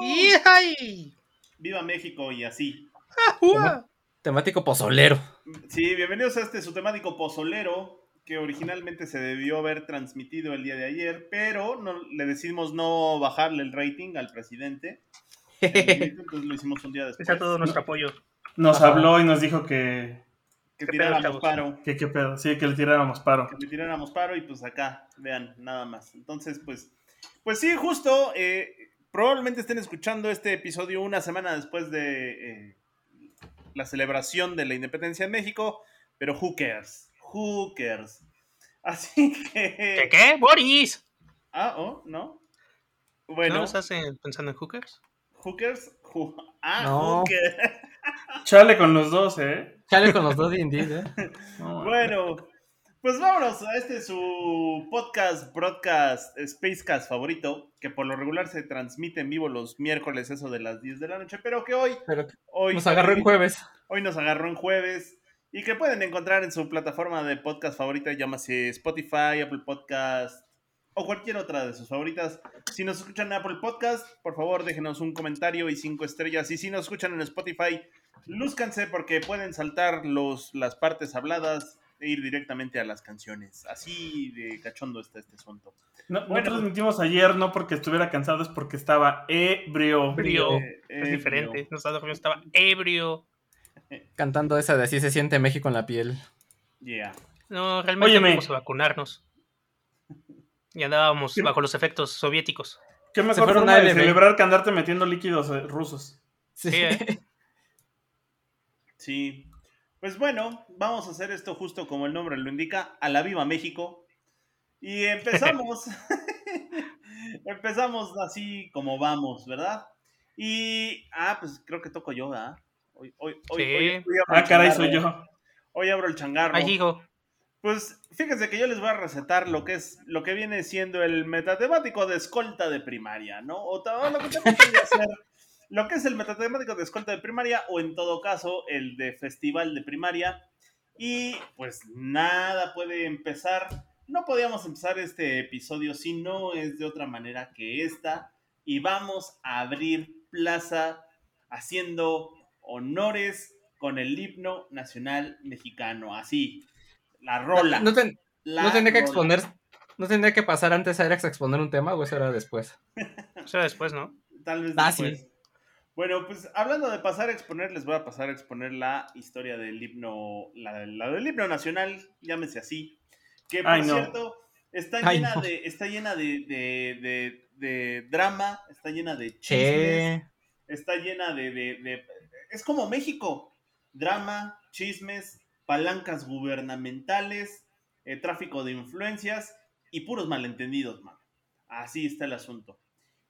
¡Yay! ¡Viva México y así! Temático pozolero. Sí, bienvenidos a este su temático pozolero que originalmente se debió haber transmitido el día de ayer, pero no, le decidimos no bajarle el rating al presidente. Entonces lo hicimos un día después. Está todo nuestro apoyo. Nos Ajá. habló y nos dijo que, Que ¿Qué tiráramos paro. que qué pedo, sí, que le tiráramos paro. que le tiráramos paro y pues acá, vean, nada más. Entonces, pues, pues sí, justo, eh, probablemente estén escuchando este episodio una semana después de eh, la celebración de la independencia en México, pero who cares, who cares. Así que... ¿Qué qué? ¡Boris! Ah, oh, ¿no? ¿No Bueno, estás eh, pensando en hookers? hookers, who- ah, No. hookers. Chale con los dos, ¿eh? Chale con los dos de Indeed, ¿eh? No, Bueno, pues vámonos a este su podcast, broadcast, Spacecast favorito, que por lo regular se transmite en vivo los miércoles, eso de las 10 de la noche, pero que hoy, Pero hoy nos agarró en jueves. Hoy nos agarró en jueves y que pueden encontrar en su plataforma de podcast favorita, llámase Spotify, Apple Podcast o cualquier otra de sus favoritas. Si nos escuchan en Apple Podcast, por favor déjenos un comentario y cinco estrellas. Y si nos escuchan en Spotify, lúzcanse porque pueden saltar los, las partes habladas ir directamente a las canciones. Así de cachondo está este asunto. No, no Bueno. transmitimos ayer no porque estuviera cansado, es porque estaba ebrio. Ebrio. Eh, Es eh, diferente. No estaba, estaba ebrio. Cantando esa de Así se siente México en la piel. Yeah. No, realmente Óyeme. fuimos a vacunarnos. Y andábamos ¿Qué? bajo los efectos soviéticos. Qué mejor fueron forma a de celebrar que andarte metiendo líquidos eh, rusos. Sí. Sí, ¿eh? Sí. Pues bueno, vamos a hacer esto justo como el nombre lo indica, a la viva México. Y empezamos. empezamos así como vamos, ¿verdad? Y, ah, pues creo que toco yo, ¿verdad? Hoy, hoy, hoy, Sí. hoy- hoy abro Ah, el caray, changarro. soy yo. Hoy abro el changarro. Ay, hijo. Pues fíjense que yo les voy a recetar lo que es lo que viene siendo el metatemático de escolta de primaria, ¿no? O lo que también podría ser lo que es el metatemático de escolta de primaria o en todo caso el de festival de primaria. Y pues nada puede empezar, no podíamos empezar este episodio si no es de otra manera que esta y vamos a abrir plaza haciendo honores con el himno nacional mexicano, así. La rola. No, ten- La no tendría que rola. exponer. No tendría que pasar antes a Alex a exponer un tema o eso era después. Eso era después, ¿no? Tal vez Ah, después. sí. Bueno, pues hablando de pasar a exponer, les voy a pasar a exponer la historia del himno, la, la del himno nacional, llámese así, que por Ay, no. cierto está Ay, llena no. de, está llena de, de- de- de drama, está llena de chismes, está llena de, es como México, drama, chismes, palancas gubernamentales, eh, tráfico de influencias y puros malentendidos, mano. Así está el asunto.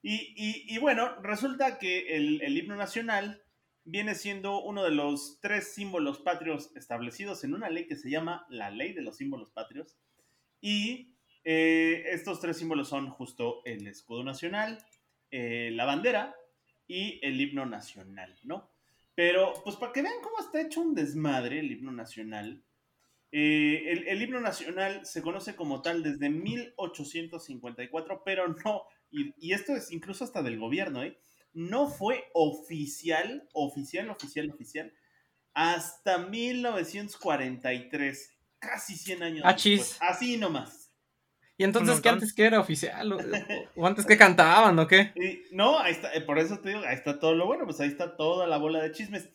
Y, bueno, resulta que el, himno nacional viene siendo uno de los tres símbolos patrios establecidos en una ley que se llama la Ley de los Símbolos Patrios. Y eh, estos tres símbolos son justo el escudo nacional, eh, la bandera y el himno nacional, ¿no? Pero, pues para que vean cómo está hecho un desmadre el himno nacional, eh, el himno nacional se conoce como tal desde 1854, pero no, y, y esto es incluso hasta del gobierno, ¿eh? No fue oficial, oficial, oficial, oficial, hasta 1943, casi 100 años después. Así nomás. ¿Y entonces qué antes que era oficial? ¿O, o antes que cantaban o qué? Y, no, ahí está, eh, por eso te digo, ahí está todo lo bueno, pues ahí está toda la bola de chismes.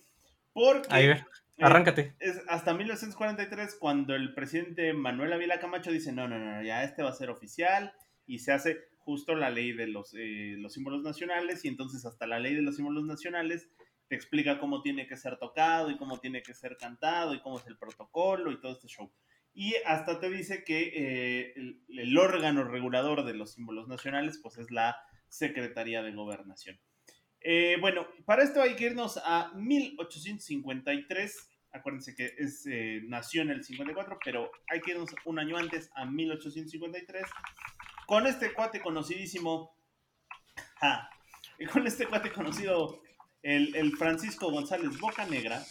Porque Ahí ve, eh, arráncate. es hasta 1943 cuando el presidente Manuel Ávila Camacho dice, no, no, no, ya este va a ser oficial y se hace justo la ley de los, eh, los símbolos nacionales y entonces hasta la ley de los símbolos nacionales te explica cómo tiene que ser tocado y cómo tiene que ser cantado y cómo es el protocolo y todo este show. Y hasta te dice que eh, el, el órgano regulador de los símbolos nacionales pues es la Secretaría de Gobernación. Eh, bueno, para esto hay que irnos a 1853. Acuérdense que es, eh, nació en el 54, pero hay que irnos un año antes, a 1853, con este cuate conocidísimo, ja, y con este cuate conocido, el, el Francisco González Bocanegra,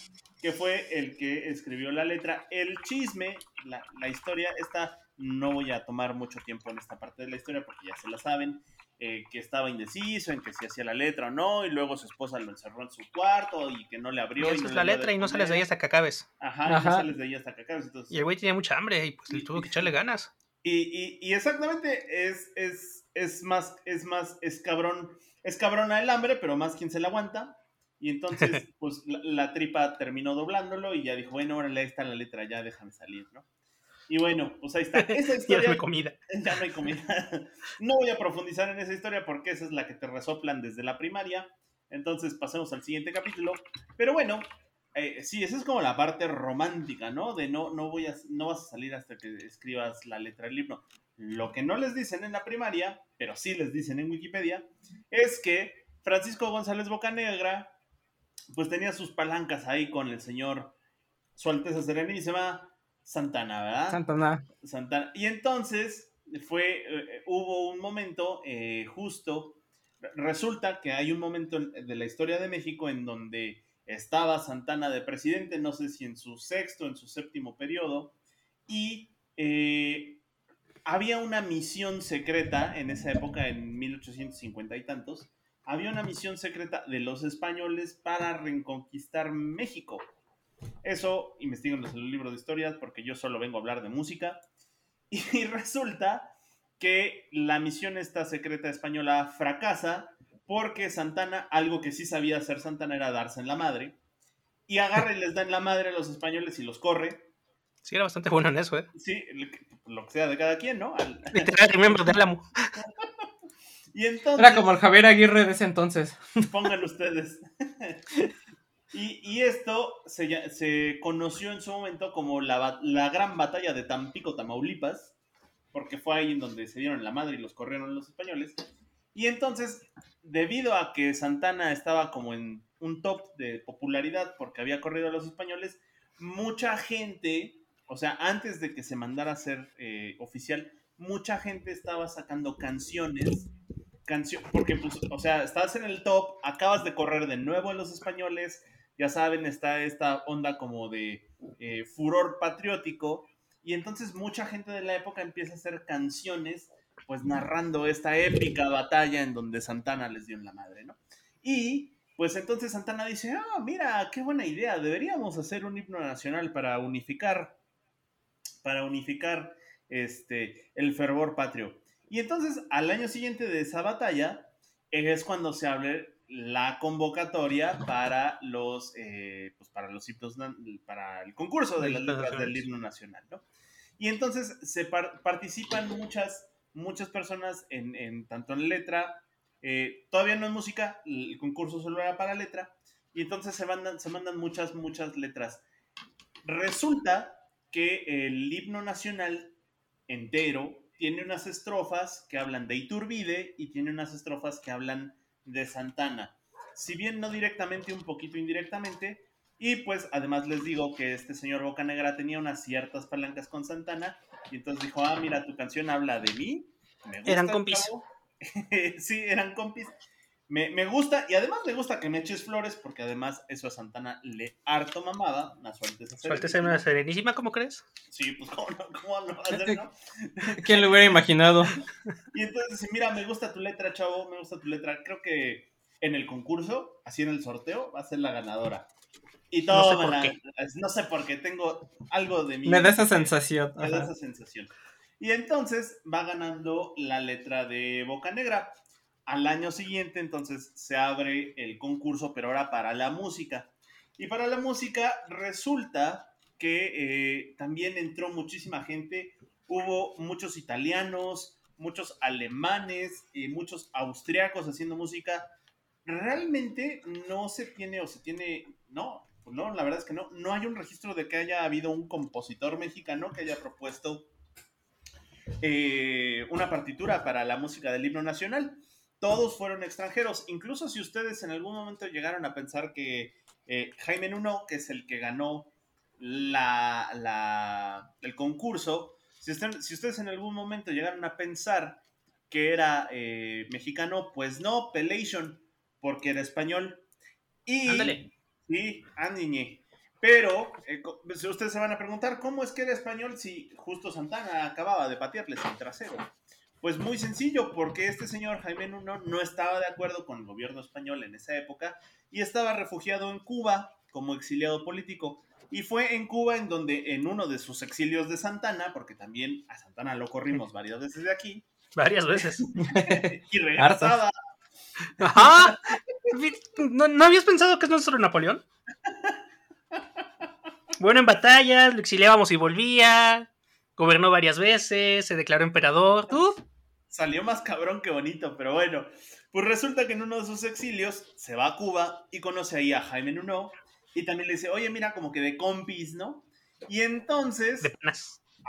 que fue el que escribió la letra. El chisme, la, la historia, esta no voy a tomar mucho tiempo en esta parte de la historia porque ya se la saben. eh, que estaba indeciso en que si hacía la letra o no, y luego su esposa lo encerró en su cuarto y que no le Y abrió. esa no es le la letra y no sales de ahí hasta que acabes. Ajá, y no Ajá. sales de ahí hasta que acabes. Entonces, Y el güey tenía mucha hambre y pues le tuvo que echarle ganas. Y, y- y exactamente es, es, es más, es más, es cabrón, es cabrona el hambre, pero más quien se la aguanta. Y entonces, pues la, la tripa terminó doblándolo y ya dijo, bueno, órale, ahí está la letra, ya déjame salir, ¿no? Y bueno, pues ahí está. Esa historia, dame comida. ya no hay comida. No voy a profundizar en esa historia porque esa es la que te resoplan desde la primaria. Entonces pasemos al siguiente capítulo. Pero bueno, eh, sí, esa es como la parte romántica, ¿no? De no, no, voy a, no vas a salir hasta que escribas la letra del libro. Lo que no les dicen en la primaria, pero sí les dicen en Wikipedia, es que Francisco González Bocanegra, pues tenía sus palancas ahí con el señor Su Alteza Serenísima Santana, ¿verdad? Santana. Santana. Y entonces fue, eh, hubo un momento eh, justo, re- resulta que hay un momento en- de la historia de México en donde estaba Santana de presidente, no sé si en su sexto, en su séptimo periodo, y eh, había una misión secreta en esa época, en 1850 y tantos, había una misión secreta de los españoles para reconquistar México. Eso, investiguenlos en el libro de historias, porque yo solo vengo a hablar de música. Y resulta que la misión esta secreta española fracasa porque Santana, algo que sí sabía hacer Santana era darse en la madre. Y agarra y les da en la madre a los españoles y los corre. Sí, era bastante bueno en eso, ¿eh? Sí, lo que- sea de cada quien, ¿no? Al- Literal, miembro de Álamo. Y entonces... Era como el Javier Aguirre de ese entonces. pongan ustedes. y, y esto se, conoció en su momento como la, la gran batalla de Tampico, Tamaulipas, porque fue ahí en donde se dieron la madre y los corrieron los españoles. Y entonces, debido a que Santana estaba como en un top de popularidad porque había corrido a los españoles, mucha gente, o sea, antes de que se mandara a ser eh, oficial, mucha gente estaba sacando canciones porque pues, o sea, estás en el top, acabas de correr de nuevo a los españoles, ya saben, está esta onda como de eh, furor patriótico, y entonces mucha gente de la época empieza a hacer canciones, pues narrando esta épica batalla en donde Santana les dio en la madre, ¿no? Y pues entonces Santana dice, ah, mira, qué buena idea, deberíamos hacer un himno nacional para unificar, para unificar este, el fervor patrio. Y entonces, al año siguiente de esa batalla, es cuando se abre la convocatoria para los, eh, pues para los himnos, para el concurso de las letras del himno nacional, ¿no? Y entonces se par- participan muchas, muchas personas en, en tanto en letra, eh, todavía no en música, el concurso solo era para letra, y entonces se mandan, se mandan muchas, muchas letras. Resulta que el himno nacional entero tiene unas estrofas que hablan de Iturbide y tiene unas estrofas que hablan de Santana. Si bien no directamente, un poquito indirectamente. Y pues además les digo que este señor Bocanegra tenía unas ciertas palancas con Santana. Y entonces dijo, ah, mira, tu canción habla de mí. me gusta Eran compis. chavo". sí, eran compis. Me, me gusta, y además me gusta que me eches flores, porque además eso a Santana le harto mamada. A su Alteza Suelte Serenísima. una serenísima, ¿cómo crees? Sí, pues cómo no, cómo no va a ser, ¿no? ¿Quién lo hubiera imaginado? Y entonces, dice, mira, me gusta tu letra, chavo, me gusta tu letra. Creo que en el concurso, así en el sorteo, va a ser la ganadora. Y No sé todo, qué. no sé por qué, tengo algo de mí. Me da esa sensación. Me da esa sensación. Y entonces va ganando la letra de Boca Negra. Al año siguiente, entonces, se abre el concurso, pero ahora para la música. Y para la música resulta que eh, también entró muchísima gente. Hubo muchos italianos, muchos alemanes, y muchos austriacos haciendo música. Realmente no se tiene, o se tiene, no, pues no, la verdad es que no, no hay un registro de que haya habido un compositor mexicano que haya propuesto eh, una partitura para la música del himno nacional. todos fueron extranjeros. Incluso si ustedes en algún momento llegaron a pensar que eh, Jaime Nuno, que es el que ganó la, el concurso, si, ustedes en algún momento llegaron a pensar que era eh, mexicano, pues no, Pelation, porque era español. Y. Sí, Andiñe. Pero eh, si ustedes se van a preguntar, ¿cómo es que era español si justo Santana acababa de patearles el trasero? Pues muy sencillo, porque este señor Jaime Nuno no estaba de acuerdo con el gobierno español en esa época y estaba refugiado en Cuba como exiliado político. Y fue en Cuba en donde en uno de sus exilios de Santana, porque también a Santana lo corrimos varias veces de aquí, Varias veces. y regresaba Ajá. ¿No, no habías pensado que es nuestro Napoleón? Bueno, en batallas, lo exiliábamos y volvía. Gobernó varias veces, se declaró emperador. Salió más cabrón que bonito, pero bueno. Pues resulta que en uno de sus exilios se va a Cuba y conoce ahí a Jaime Nuno y también le dice, oye, mira, como que de compis, ¿no? Y entonces, de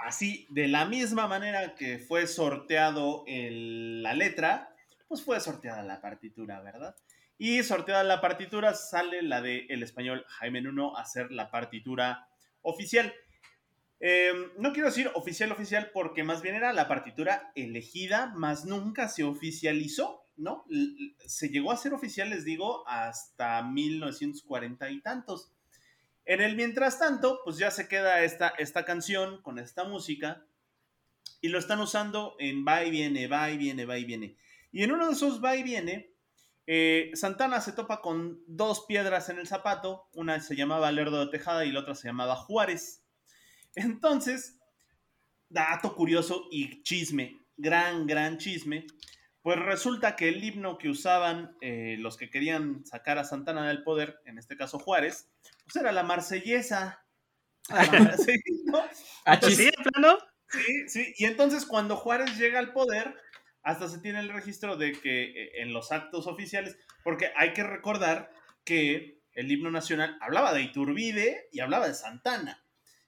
así, de la misma manera que fue sorteado el- la letra, pues fue sorteada la partitura, ¿verdad? Y sorteada la partitura sale la de el español Jaime Nuno a hacer la partitura oficial. Eh, no quiero decir oficial oficial porque más bien era la partitura elegida, más nunca se oficializó, ¿no? Se llegó a ser oficial, les digo, hasta 1940 y tantos. En el mientras tanto, pues ya se queda esta, esta canción con esta música y lo están usando en va y viene, va y viene, va y viene. Y en uno de esos va y viene, eh, Santana se topa con dos piedras en el zapato, una se llamaba Lerdo de Tejada y la otra se llamaba Juárez. Entonces, dato curioso y chisme, gran, gran chisme, pues resulta que el himno que usaban eh, los que querían sacar a Santana del poder, en este caso Juárez, pues era la marsellesa. Sí, ¿no? Ah, sí, de plano. Sí, sí. Y entonces cuando Juárez llega al poder, hasta se tiene el registro de que eh, en los actos oficiales, porque hay que recordar que el himno nacional hablaba de Iturbide y hablaba de Santana.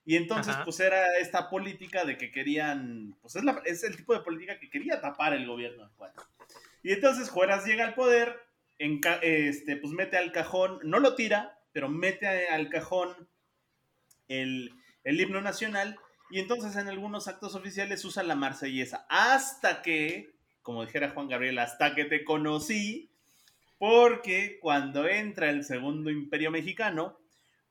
Y entonces, Ajá. pues era esta política de que querían, pues es, la- es el tipo de política que quería tapar el gobierno de Juárez. Y entonces Juárez llega al poder, este, pues mete al cajón, no lo tira, pero mete al cajón el, el himno nacional y entonces en algunos actos oficiales usa la marsellesa. Hasta que, como dijera Juan Gabriel, hasta que te conocí, porque cuando entra el segundo imperio mexicano,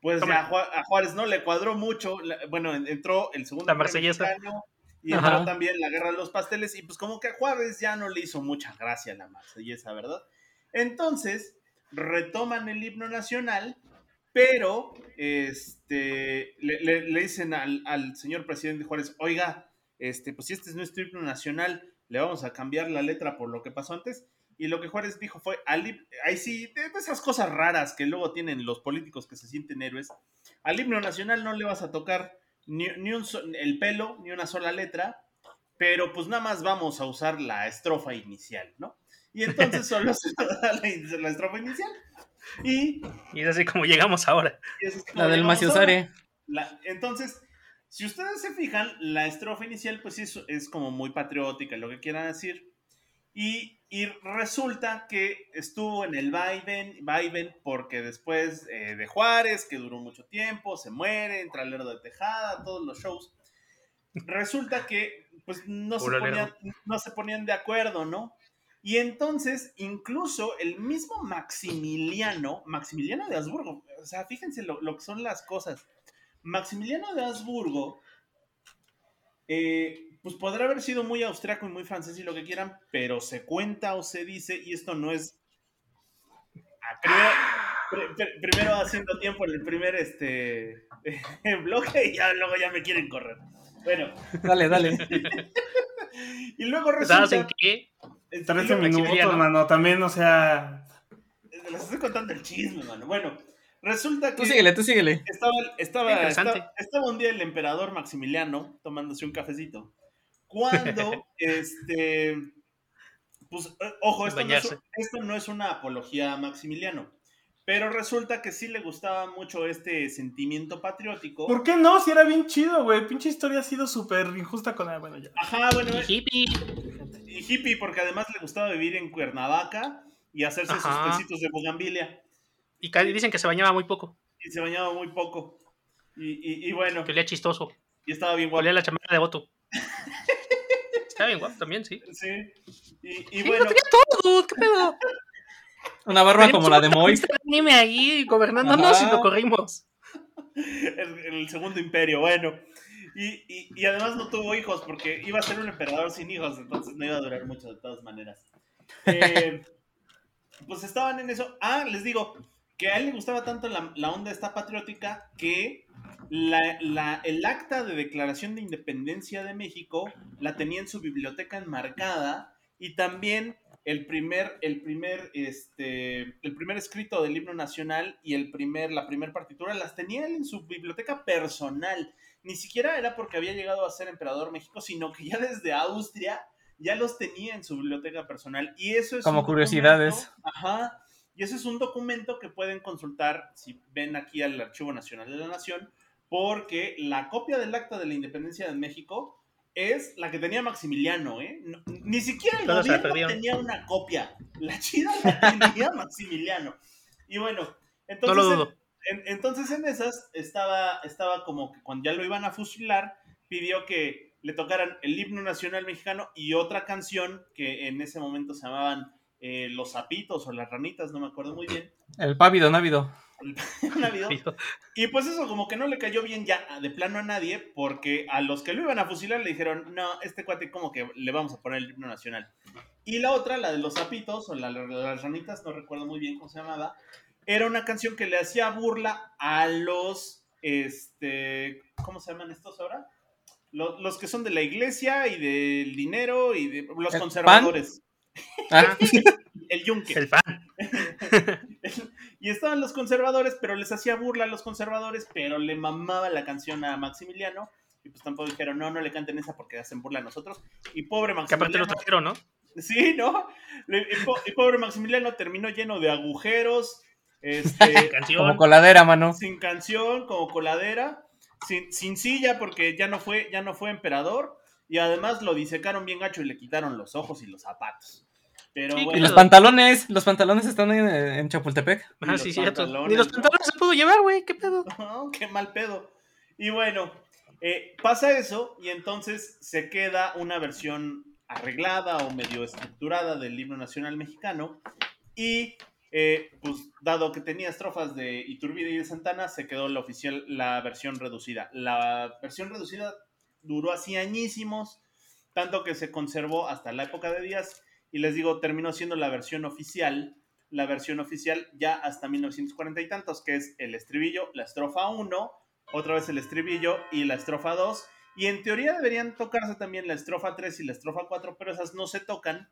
pues ya a, Ju- a Juárez no le cuadró mucho. la- bueno, en- entró el segundo La imperio mexicano y entró Ajá. también la guerra de los pasteles y pues como que a Juárez ya no le hizo mucha gracia la marsellesa, ¿verdad? Entonces, retoman el himno nacional, pero este, le, le- le dicen al, al señor presidente Juárez, oiga, este, pues si este es nuestro himno nacional, le vamos a cambiar la letra por lo que pasó antes. Y lo que Juárez dijo fue, ahí sí, de, de esas cosas raras que luego tienen los políticos que se sienten héroes, al himno nacional no le vas a tocar ni, ni un so- el pelo, ni una sola letra, pero pues nada más vamos a usar la estrofa inicial, ¿no? Y entonces solo se da la, estrofa inicial. Y, Y es así como llegamos ahora. es como La del. Maciosare. La- entonces, si ustedes se fijan, la estrofa inicial, pues es, es como muy patriótica, lo que quieran decir. Y, y resulta que estuvo en el vaivén, vaivén porque después eh, de Juárez, que duró mucho tiempo, se muere, entra Lerdo de Tejada, todos los shows. Resulta que pues no se, ponían, no se ponían de acuerdo, ¿no? Y entonces, incluso el mismo Maximiliano, Maximiliano de Habsburgo, o sea, fíjense lo, lo que son las cosas. Maximiliano de Habsburgo, eh, pues podrá haber sido muy austriaco y muy francés y lo que quieran, pero se cuenta o se dice, y esto no es. Ah, primero, pri- pri- primero haciendo tiempo en el primer este, bloque y ya luego ya me quieren correr. Bueno, Dale, dale. y luego ¿Sabes en resulta. qué? y 13 luego- minutos, mano. También, o sea. Les estoy contando el chisme, mano. Bueno, resulta que. Tú síguele, tú síguele. Estaba, estaba, Interesante. estaba, estaba un día el emperador Maximiliano tomándose un cafecito. Cuando, este, pues, eh, ojo, esto no, es, esto no es una apología a Maximiliano, pero resulta que sí le gustaba mucho este sentimiento patriótico. ¿Por qué no? Si era bien chido, güey. Pinche historia ha sido súper injusta con él. Bueno, ya. Ajá, bueno, Y hippie. y, hippie porque además le gustaba vivir en Cuernavaca y hacerse sus Ajá. tecitos de bugambilia. Y dicen que se bañaba muy poco, Y se bañaba muy poco. Y, y- y bueno, que olía chistoso. y estaba bien guapo. Olía la chamarra de Otto. Está bien guapo también, sí. Sí. Y, y Sí, bueno, tenía todo, dude, ¿qué pedo? Una barba como la de Moy. Este anime ahí gobernándonos Ajá. y lo corrimos. el, el segundo imperio, bueno. Y, y- y además no tuvo hijos porque iba a ser un emperador sin hijos, entonces no iba a durar mucho de todas maneras. Eh, pues estaban en eso. Ah, les digo que a él le gustaba tanto la, la onda esta patriótica que la- la- el acta de declaración de independencia de México la tenía en su biblioteca enmarcada y también el primer, el primer, este, el primer escrito del himno nacional y el primer, la primer partitura las tenía él en su biblioteca personal. Ni siquiera era porque había llegado a ser emperador México, sino que ya desde Austria ya los tenía en su biblioteca personal. Y eso es Como curiosidades. documento- Ajá. Y eso es un documento que pueden consultar si ven aquí al Archivo Nacional de la Nación, porque la copia del Acta de la Independencia de México es la que tenía Maximiliano, ¿eh? No- ni siquiera el Todos gobierno tenía una copia. La chida la tenía Maximiliano. Y bueno, No entonces, lo dudo. en- entonces en esas estaba, estaba como que cuando ya lo iban a fusilar, pidió que le tocaran el himno nacional mexicano y otra canción que en ese momento se llamaban eh, Los Zapitos o Las Ranitas, no me acuerdo muy bien. El pávido návido. Návido. Y pues eso como que no le cayó bien ya de plano a nadie, porque a los que lo iban a fusilar le dijeron, no, este cuate como que le vamos a poner el himno nacional. Y la otra, la de los zapitos, o la las ranitas, no recuerdo muy bien cómo se llamaba, era una canción que le hacía burla a los, este, ¿cómo se llaman estos ahora? Los, los que son de la iglesia y del dinero y de los ¿El conservadores. Ah, El yunque. El fan. y estaban los conservadores, pero les hacía burla a los conservadores, pero le mamaba la canción a Maximiliano. Y pues tampoco dijeron, no, no le canten esa porque hacen burla a nosotros. Y pobre Que aparte lo Maximiliano. trajeron, ¿no? Sí, ¿no? Y, po- y pobre Maximiliano terminó lleno de agujeros, este, Canción. como coladera, mano. sin canción, como coladera, sin, sin silla porque ya no fue, ya no fue emperador. Y además lo disecaron bien gacho y le quitaron los ojos y los zapatos. Pero Sí, Y bueno, los pantalones, los pantalones están en, en Chapultepec. Los sí, cierto. pantalones, Ni los ¿no? pantalones se pudo llevar, güey. ¿Qué pedo? No, qué mal pedo. Y bueno, eh, pasa eso y entonces se queda una versión arreglada o medio estructurada del himno nacional mexicano y eh, pues dado que tenía estrofas de Iturbide y de Santana, se quedó la oficial, la versión reducida. La versión reducida duró así añísimos, tanto que se conservó hasta la época de Díaz y les digo, terminó siendo la versión oficial, la versión oficial ya hasta 1940 y tantos, que es el estribillo, la estrofa 1, otra vez el estribillo y la estrofa 2. Y en teoría deberían tocarse también la estrofa 3 y la estrofa 4, pero esas no se tocan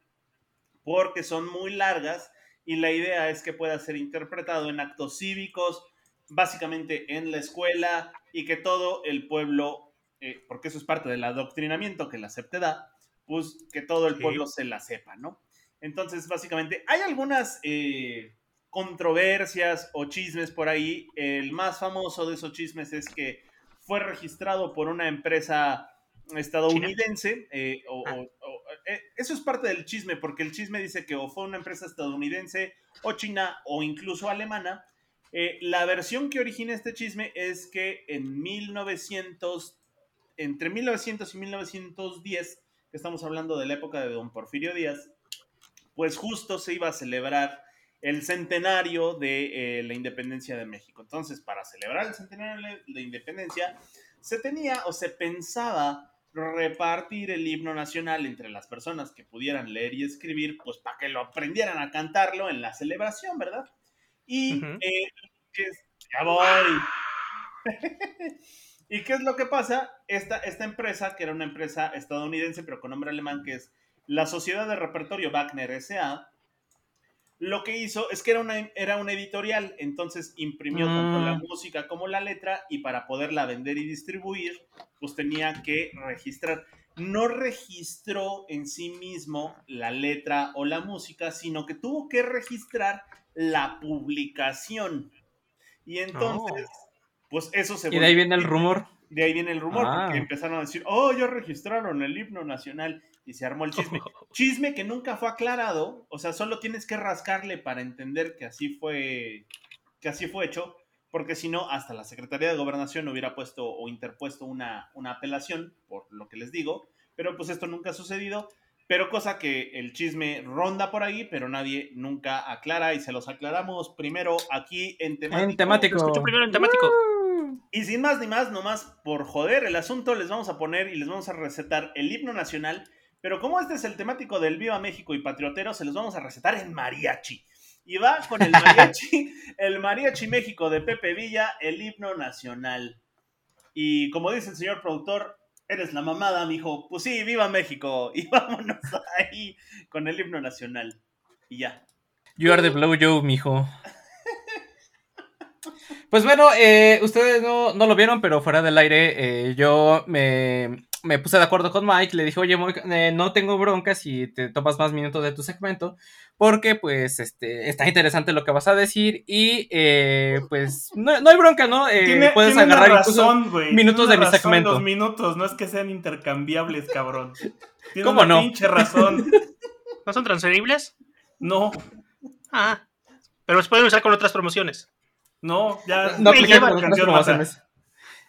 porque son muy largas y la idea es que pueda ser interpretado en actos cívicos, básicamente en la escuela y que todo el pueblo, eh, porque eso es parte del adoctrinamiento que la SEP te da, pues que todo el Sí. pueblo se la sepa, ¿no? Entonces, básicamente, hay algunas eh, controversias o chismes por ahí. El más famoso de esos chismes es que fue registrado por una empresa estadounidense. eh, o- Ah. o- o- eh, eso es parte del chisme, porque el chisme dice que o fue una empresa estadounidense o china o incluso alemana. La versión que origina este chisme es que en 1900, entre 1900 y 1910, que estamos hablando de la época de don Porfirio Díaz, pues justo se iba a celebrar el centenario de eh, la independencia de México. Entonces, para celebrar el centenario de la independencia, se tenía o se pensaba repartir el himno nacional entre las personas que pudieran leer y escribir, pues para que lo aprendieran a cantarlo en la celebración, ¿verdad? Y eh, ya voy. ¿Y qué es lo que pasa? Esta, esta empresa, que era una empresa estadounidense, pero con nombre alemán, que es la Sociedad de Repertorio Wagner S.A., lo que hizo es que era una, era una editorial, entonces imprimió tanto la Mm. música como la letra y para poderla vender y distribuir, pues tenía que registrar. No registró en sí mismo la letra o la música, sino que tuvo que registrar la publicación. Y entonces, pues eso se Y de ahí viene el rumor. De ahí viene el rumor, Ah. porque empezaron a decir, oh, ya registraron el himno nacional y se armó el chisme. Chisme que nunca fue aclarado, o sea, solo tienes que rascarle para entender que así fue, que así fue hecho, porque si no, hasta la Secretaría de Gobernación hubiera puesto o interpuesto una, una apelación, por lo que les digo, pero pues esto nunca ha sucedido, pero cosa que el chisme ronda por ahí, pero nadie nunca aclara y se los aclaramos primero aquí en temático. En temático. Escucho primero en temático. Y sin más ni más, nomás por joder el asunto, les vamos a poner y les vamos a recetar el himno nacional. Pero como este es el temático del Viva México y Patriotero, se los vamos a recetar en mariachi. Y va con el mariachi, el mariachi México de Pepe Villa, el himno nacional. Y como dice el señor productor, eres la mamada, mijo. Pues sí, viva México. Y vámonos ahí con el himno nacional. Y ya. You are the blow Joe, mijo. Pues bueno, eh, ustedes no, no lo vieron, pero fuera del aire, eh, yo me, me puse de acuerdo con Mike. Le dije, oye, Mike, eh, no tengo bronca si te tomas más minutos de tu segmento, porque pues este, está interesante lo que vas a decir y eh, pues no, no hay bronca, ¿no? Eh, Tiene, puedes tiene agarrar incluso razón, güey. minutos Tiene de mi razón segmento. Los minutos, no es que sean intercambiables, cabrón. Tiene ¿Cómo una no? pinche razón. ¿No son transferibles? No, Ah. Pero se pueden usar con otras promociones. No, ya. No Me lleva la canción promociones.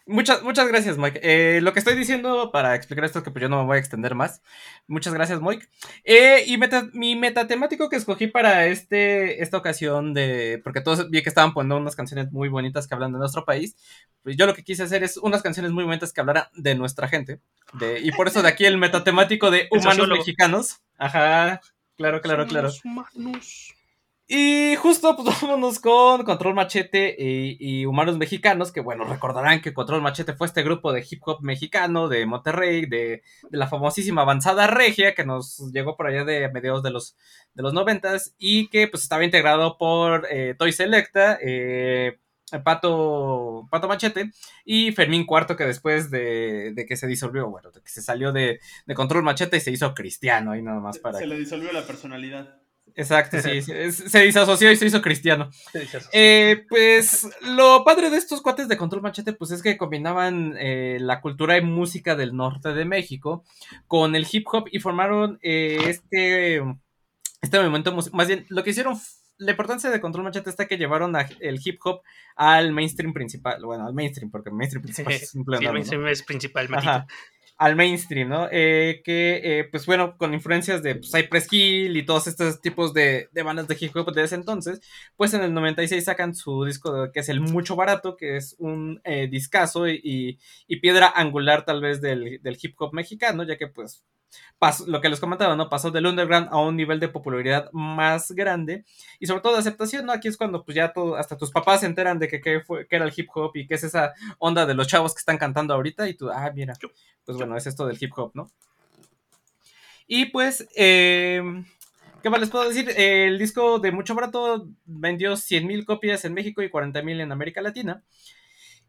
Muchas, muchas gracias, Mike. Eh, lo que estoy diciendo para explicar esto es que pues yo no me voy a extender más. Muchas gracias, Mike. Eh, y meta- mi metatemático que escogí para este, esta ocasión de. Porque todos vi que estaban poniendo unas canciones muy bonitas que hablan de nuestro país. Pues yo lo que quise hacer es unas canciones muy bonitas que hablaran de nuestra gente. De, y por eso de aquí el metatemático de humanos mexicanos. Ajá. Claro, claro, claro. Humanos. Y justo, pues vámonos con Control Machete y, y Humanos Mexicanos, que bueno, recordarán que Control Machete fue este grupo de hip hop mexicano de Monterrey, de, de la famosísima avanzada regia, que nos llegó por allá de mediados de los, de los noventas, y que pues estaba integrado por eh, Toy Selecta, eh, Pato, Pato Machete y Fermín Cuarto, que después de, de que se disolvió, bueno, de que se salió de, de Control Machete y se hizo cristiano, ahí nada más para... Se le disolvió la personalidad. Exacto, sí, se, se disasoció y se hizo cristiano. Eh, pues lo padre de estos cuates de Control Machete, pues es que combinaban eh, la cultura y música del norte de México con el hip hop y formaron eh, este, este movimiento, más bien, lo que hicieron, la importancia de Control Machete está que llevaron a- el hip hop al mainstream principal, bueno, al mainstream, porque el mainstream principal es Sí, el mainstream es principal, al mainstream, ¿no? Eh, que, eh, pues bueno, con influencias de pues, Cypress Hill y todos estos tipos de, de bandas de hip hop de ese entonces, pues en el 96 sacan su disco que es el Mucho Barato, que es un eh, discazo y, y- y piedra angular tal vez del, del hip hop mexicano, ya que pues pasó- lo que les comentaba, ¿no? Pasó del underground a un nivel de popularidad más grande y sobre todo de aceptación, ¿no? Aquí es cuando pues ya todo, hasta tus papás se enteran de que, qué fue, era el hip hop y qué es esa onda de los chavos que están cantando ahorita y tú, ah, mira, pues bueno, es esto del hip hop, ¿no? Y pues, eh, ¿qué más les puedo decir? El disco de Mucho Barato vendió 100.000 copias en México y 40.000 en América Latina.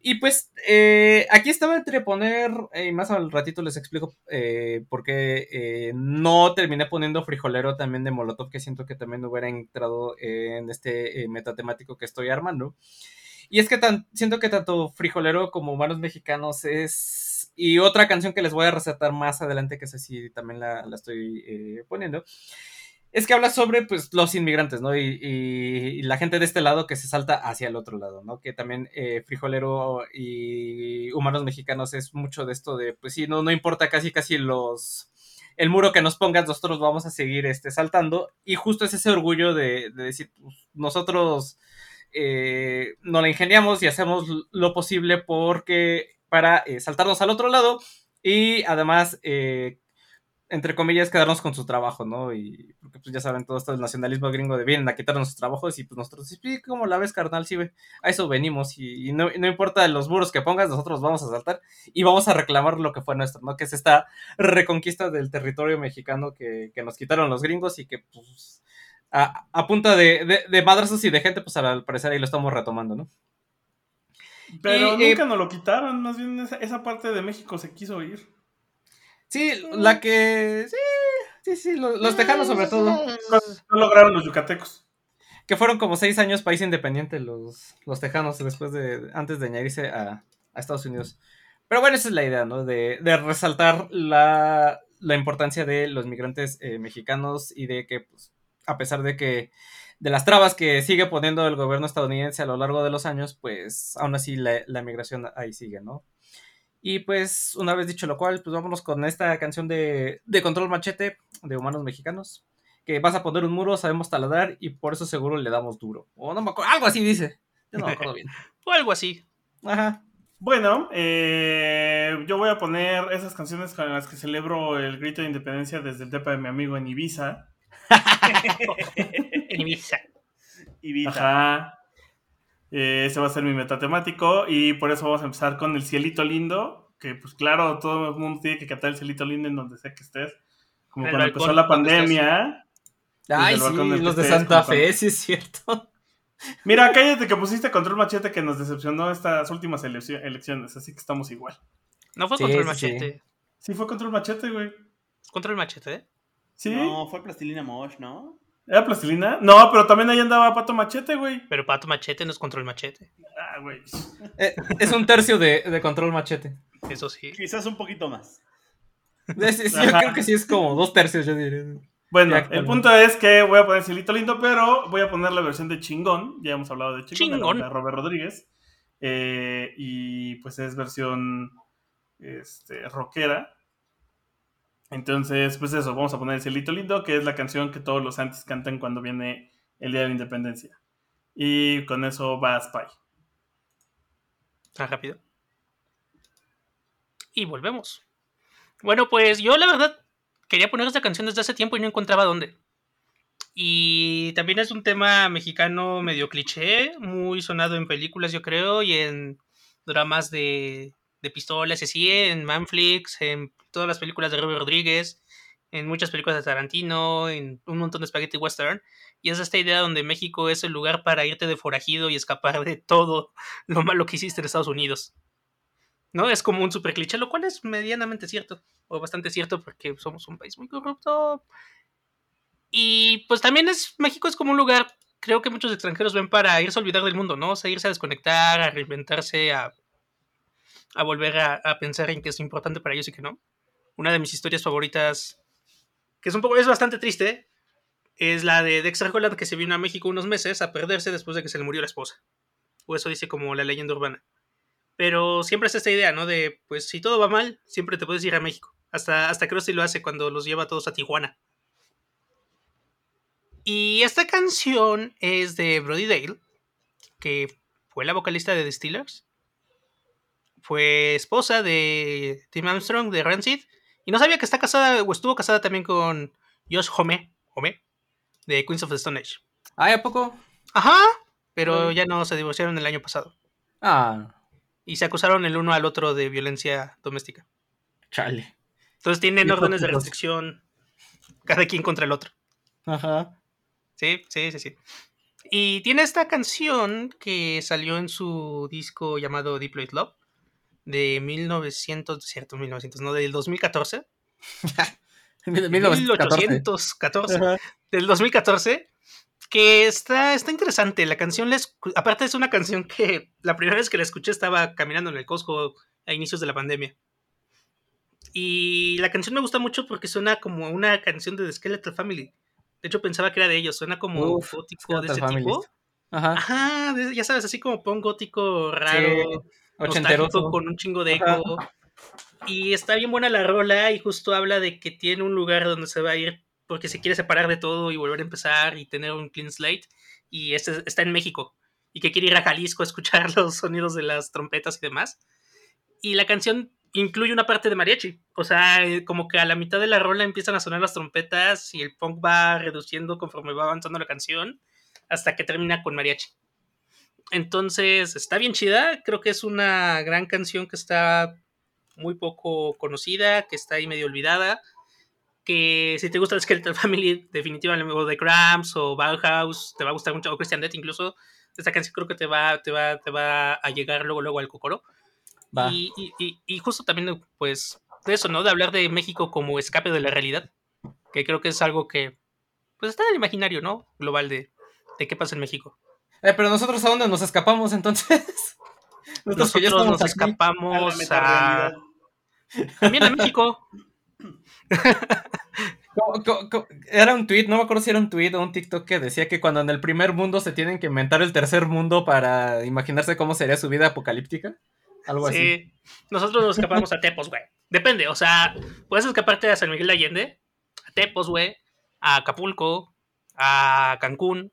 Y pues eh, aquí estaba entre poner, y más al ratito les explico eh, por qué eh, no terminé poniendo frijolero también de Molotov, que siento que también hubiera entrado en este eh, metatemático que estoy armando. Y es que siento que tanto frijolero como humanos mexicanos es... Y otra canción que les voy a recetar más adelante, que sé si también la, la estoy eh, poniendo, es que habla sobre pues los inmigrantes, ¿no? Y, y- la gente de este lado que se salta hacia el otro lado, ¿no? Que también eh, Frijolero y Humanos Mexicanos es mucho de esto de, pues sí, no, no importa casi casi los... El muro que nos pongas, nosotros vamos a seguir este, saltando. Y justo es ese orgullo de, de decir, pues, nosotros eh, nos la ingeniamos y hacemos lo posible porque para eh, saltarnos al otro lado y además eh, entre comillas, quedarnos con su trabajo, ¿no? Y porque pues ya saben, todo esto del nacionalismo gringo de vienen a quitarnos sus trabajos y pues nosotros, sí, ¿cómo la ves, carnal? Sí, ve, a eso venimos y, y no, no importa los muros que pongas, nosotros vamos a saltar y vamos a reclamar lo que fue nuestro, ¿no? Que es esta reconquista del territorio mexicano que, que nos quitaron los gringos y que pues a, a punta de, de, de madrazos y de gente, pues al parecer ahí lo estamos retomando, ¿no? Pero Y, eh, nunca nos lo quitaron, más bien esa, esa parte de México se quiso ir. Sí, la que... Sí, sí, sí, lo- los tejanos sobre todo. No lograron los yucatecos. Que fueron como seis años país independiente los, los tejanos después de, antes de añadirse a, a Estados Unidos. Pero bueno, esa es la idea, ¿no? De, de resaltar la, la importancia de los migrantes eh, mexicanos y de que, pues, a pesar de que de las trabas que sigue poniendo el gobierno estadounidense a lo largo de los años, pues aún así la, la migración ahí sigue, ¿no? Y pues, una vez dicho lo cual, pues vámonos con esta canción de, de Control Machete de Humanos Mexicanos. Que vas a poner un muro, sabemos taladrar y por eso seguro le damos duro. O no me acuerdo, algo así dice. Yo no me acuerdo bien. O algo así. Ajá. Bueno, eh, yo voy a poner esas canciones con las que celebro el grito de independencia desde el depa de mi amigo en Ibiza. En Ibiza. Ibiza. Ajá. Eh, ese va a ser mi metatemático y por eso vamos a empezar con el cielito lindo, que pues claro, todo el mundo tiene que cantar el cielito lindo en donde sea que estés. Como el cuando balcón, empezó la pandemia. Ay, sí, los de estés, Santa Fe, sí es cierto. Mira, cállate que pusiste control machete que nos decepcionó estas últimas eleccio- elecciones, así que estamos igual. No fue Sí, sí. machete. Sí, fue control machete, güey. Contra el machete, ¿eh? Sí. No, fue Plastilina Mosh, ¿no? ¿Era plastilina? No, pero también ahí andaba Pato Machete, güey. Pero Pato Machete no es contra el machete. Ah, güey. Eh, es un tercio de, de control machete. Eso sí. Quizás un poquito más. Es- es- yo creo que sí es como dos tercios, yo diría. Bueno, Ya, el punto es que voy a poner Cielito Lindo, pero voy a poner la versión de Chingón. Ya hemos hablado de Chingón, de Chingón. de Robert Rodríguez. Eh, y pues es versión este, rockera. Entonces, pues eso, vamos a poner Cielito Lindo, que es la canción que todos los antes cantan cuando viene el Día de la Independencia. Y con eso va Spy. Tan rápido. Y volvemos. Bueno, pues yo la verdad quería poner esta canción desde hace tiempo y no encontraba dónde. Y también es un tema mexicano medio cliché, muy sonado en películas, yo creo, y en dramas de, de pistolas, y así, en Manflix, en todas las películas de Robert Rodríguez, en muchas películas de Tarantino, en un montón de spaghetti western. Y es esta idea donde México es el lugar para irte de forajido y escapar de todo lo malo que hiciste en Estados Unidos. ¿No? Es como un super cliché, lo cual es medianamente cierto, o bastante cierto, porque somos un país muy corrupto. Y pues también es, México es como un lugar, creo que muchos extranjeros ven para irse a olvidar del mundo, ¿no? O sea, irse a desconectar, a reinventarse, a, a volver a, pensar en qué es importante para ellos y que no. Una de mis historias favoritas, que es un poco, es bastante triste, es la de Dexter Holland que se vino a México unos meses a perderse después de que se le murió la esposa. O eso dice como la leyenda urbana. Pero siempre es esta idea, ¿no? De, pues si todo va mal, siempre te puedes ir a México. Hasta, hasta Krusty lo hace cuando los lleva a todos a Tijuana. Y esta canción es de Brody Dale, que fue la vocalista de The Steelers. Fue esposa de Tim Armstrong de Rancid. Y no sabía que está casada, o estuvo casada también con Josh Homme de Queens of the Stone Age. Ay, ¿a poco? Ajá, pero ya no se divorciaron el año pasado. Ah, Y se acusaron el uno al otro de violencia doméstica. chale. Entonces tienen órdenes de restricción cada quien contra el otro. Ajá. Sí, sí, sí, sí. Y tiene esta canción que salió en su disco llamado Deployed Love de 1900, cierto, 1900, no, del 2014. 1914. 1814. Ajá. Del 2014. Que está, está interesante. La canción, aparte es una canción que la primera vez que la escuché estaba caminando en el Costco a inicios de la pandemia. Y la canción me gusta mucho porque suena como una canción de The Skeletal Family. De hecho, pensaba que era de ellos. Suena como Uf, gótico de ese Family. tipo. Ajá. Ya sabes, así como punk gótico raro, Ochenteroso. Nostálgico, con un chingo de Ajá. eco. Y está bien buena la rola y justo habla de que tiene un lugar donde se va a ir porque se quiere separar de todo y volver a empezar y tener un clean slate. Y este está en México y que quiere ir a Jalisco a escuchar los sonidos de las trompetas y demás. Y la canción incluye una parte de mariachi. O sea, eh, como que a la mitad de la rola empiezan a sonar las trompetas y el punk va reduciendo conforme va avanzando la canción hasta que termina con mariachi. Entonces, está bien chida. Creo que es una gran canción que está muy poco conocida, que está ahí medio olvidada. Que si te gusta el Skeletal Family, definitivamente, o The Cramps, o Bauhaus, te va a gustar mucho, o Christian Death incluso. Esta canción creo que te va, te va, te va a llegar luego, luego al cocoro. Va. Y, y- y- y justo también, pues, de eso, ¿no? De hablar de México como escape de la realidad. Que creo que es algo que, pues, está en el imaginario, ¿no? Global de, de qué pasa en México. Eh, pero nosotros a dónde nos escapamos entonces. Nosotros que ya Nosotros nos aquí. Escapamos a... También a México. Co- co- co- Era un tweet, no me acuerdo si era un tweet o un TikTok que decía que cuando en el primer mundo se tienen que inventar el tercer mundo para imaginarse cómo sería su vida apocalíptica. Algo así. Sí. Nosotros nos escapamos a Tepos, güey. Depende, o sea, puedes escaparte a San Miguel de Allende, a Tepos, güey, a Acapulco, a Cancún.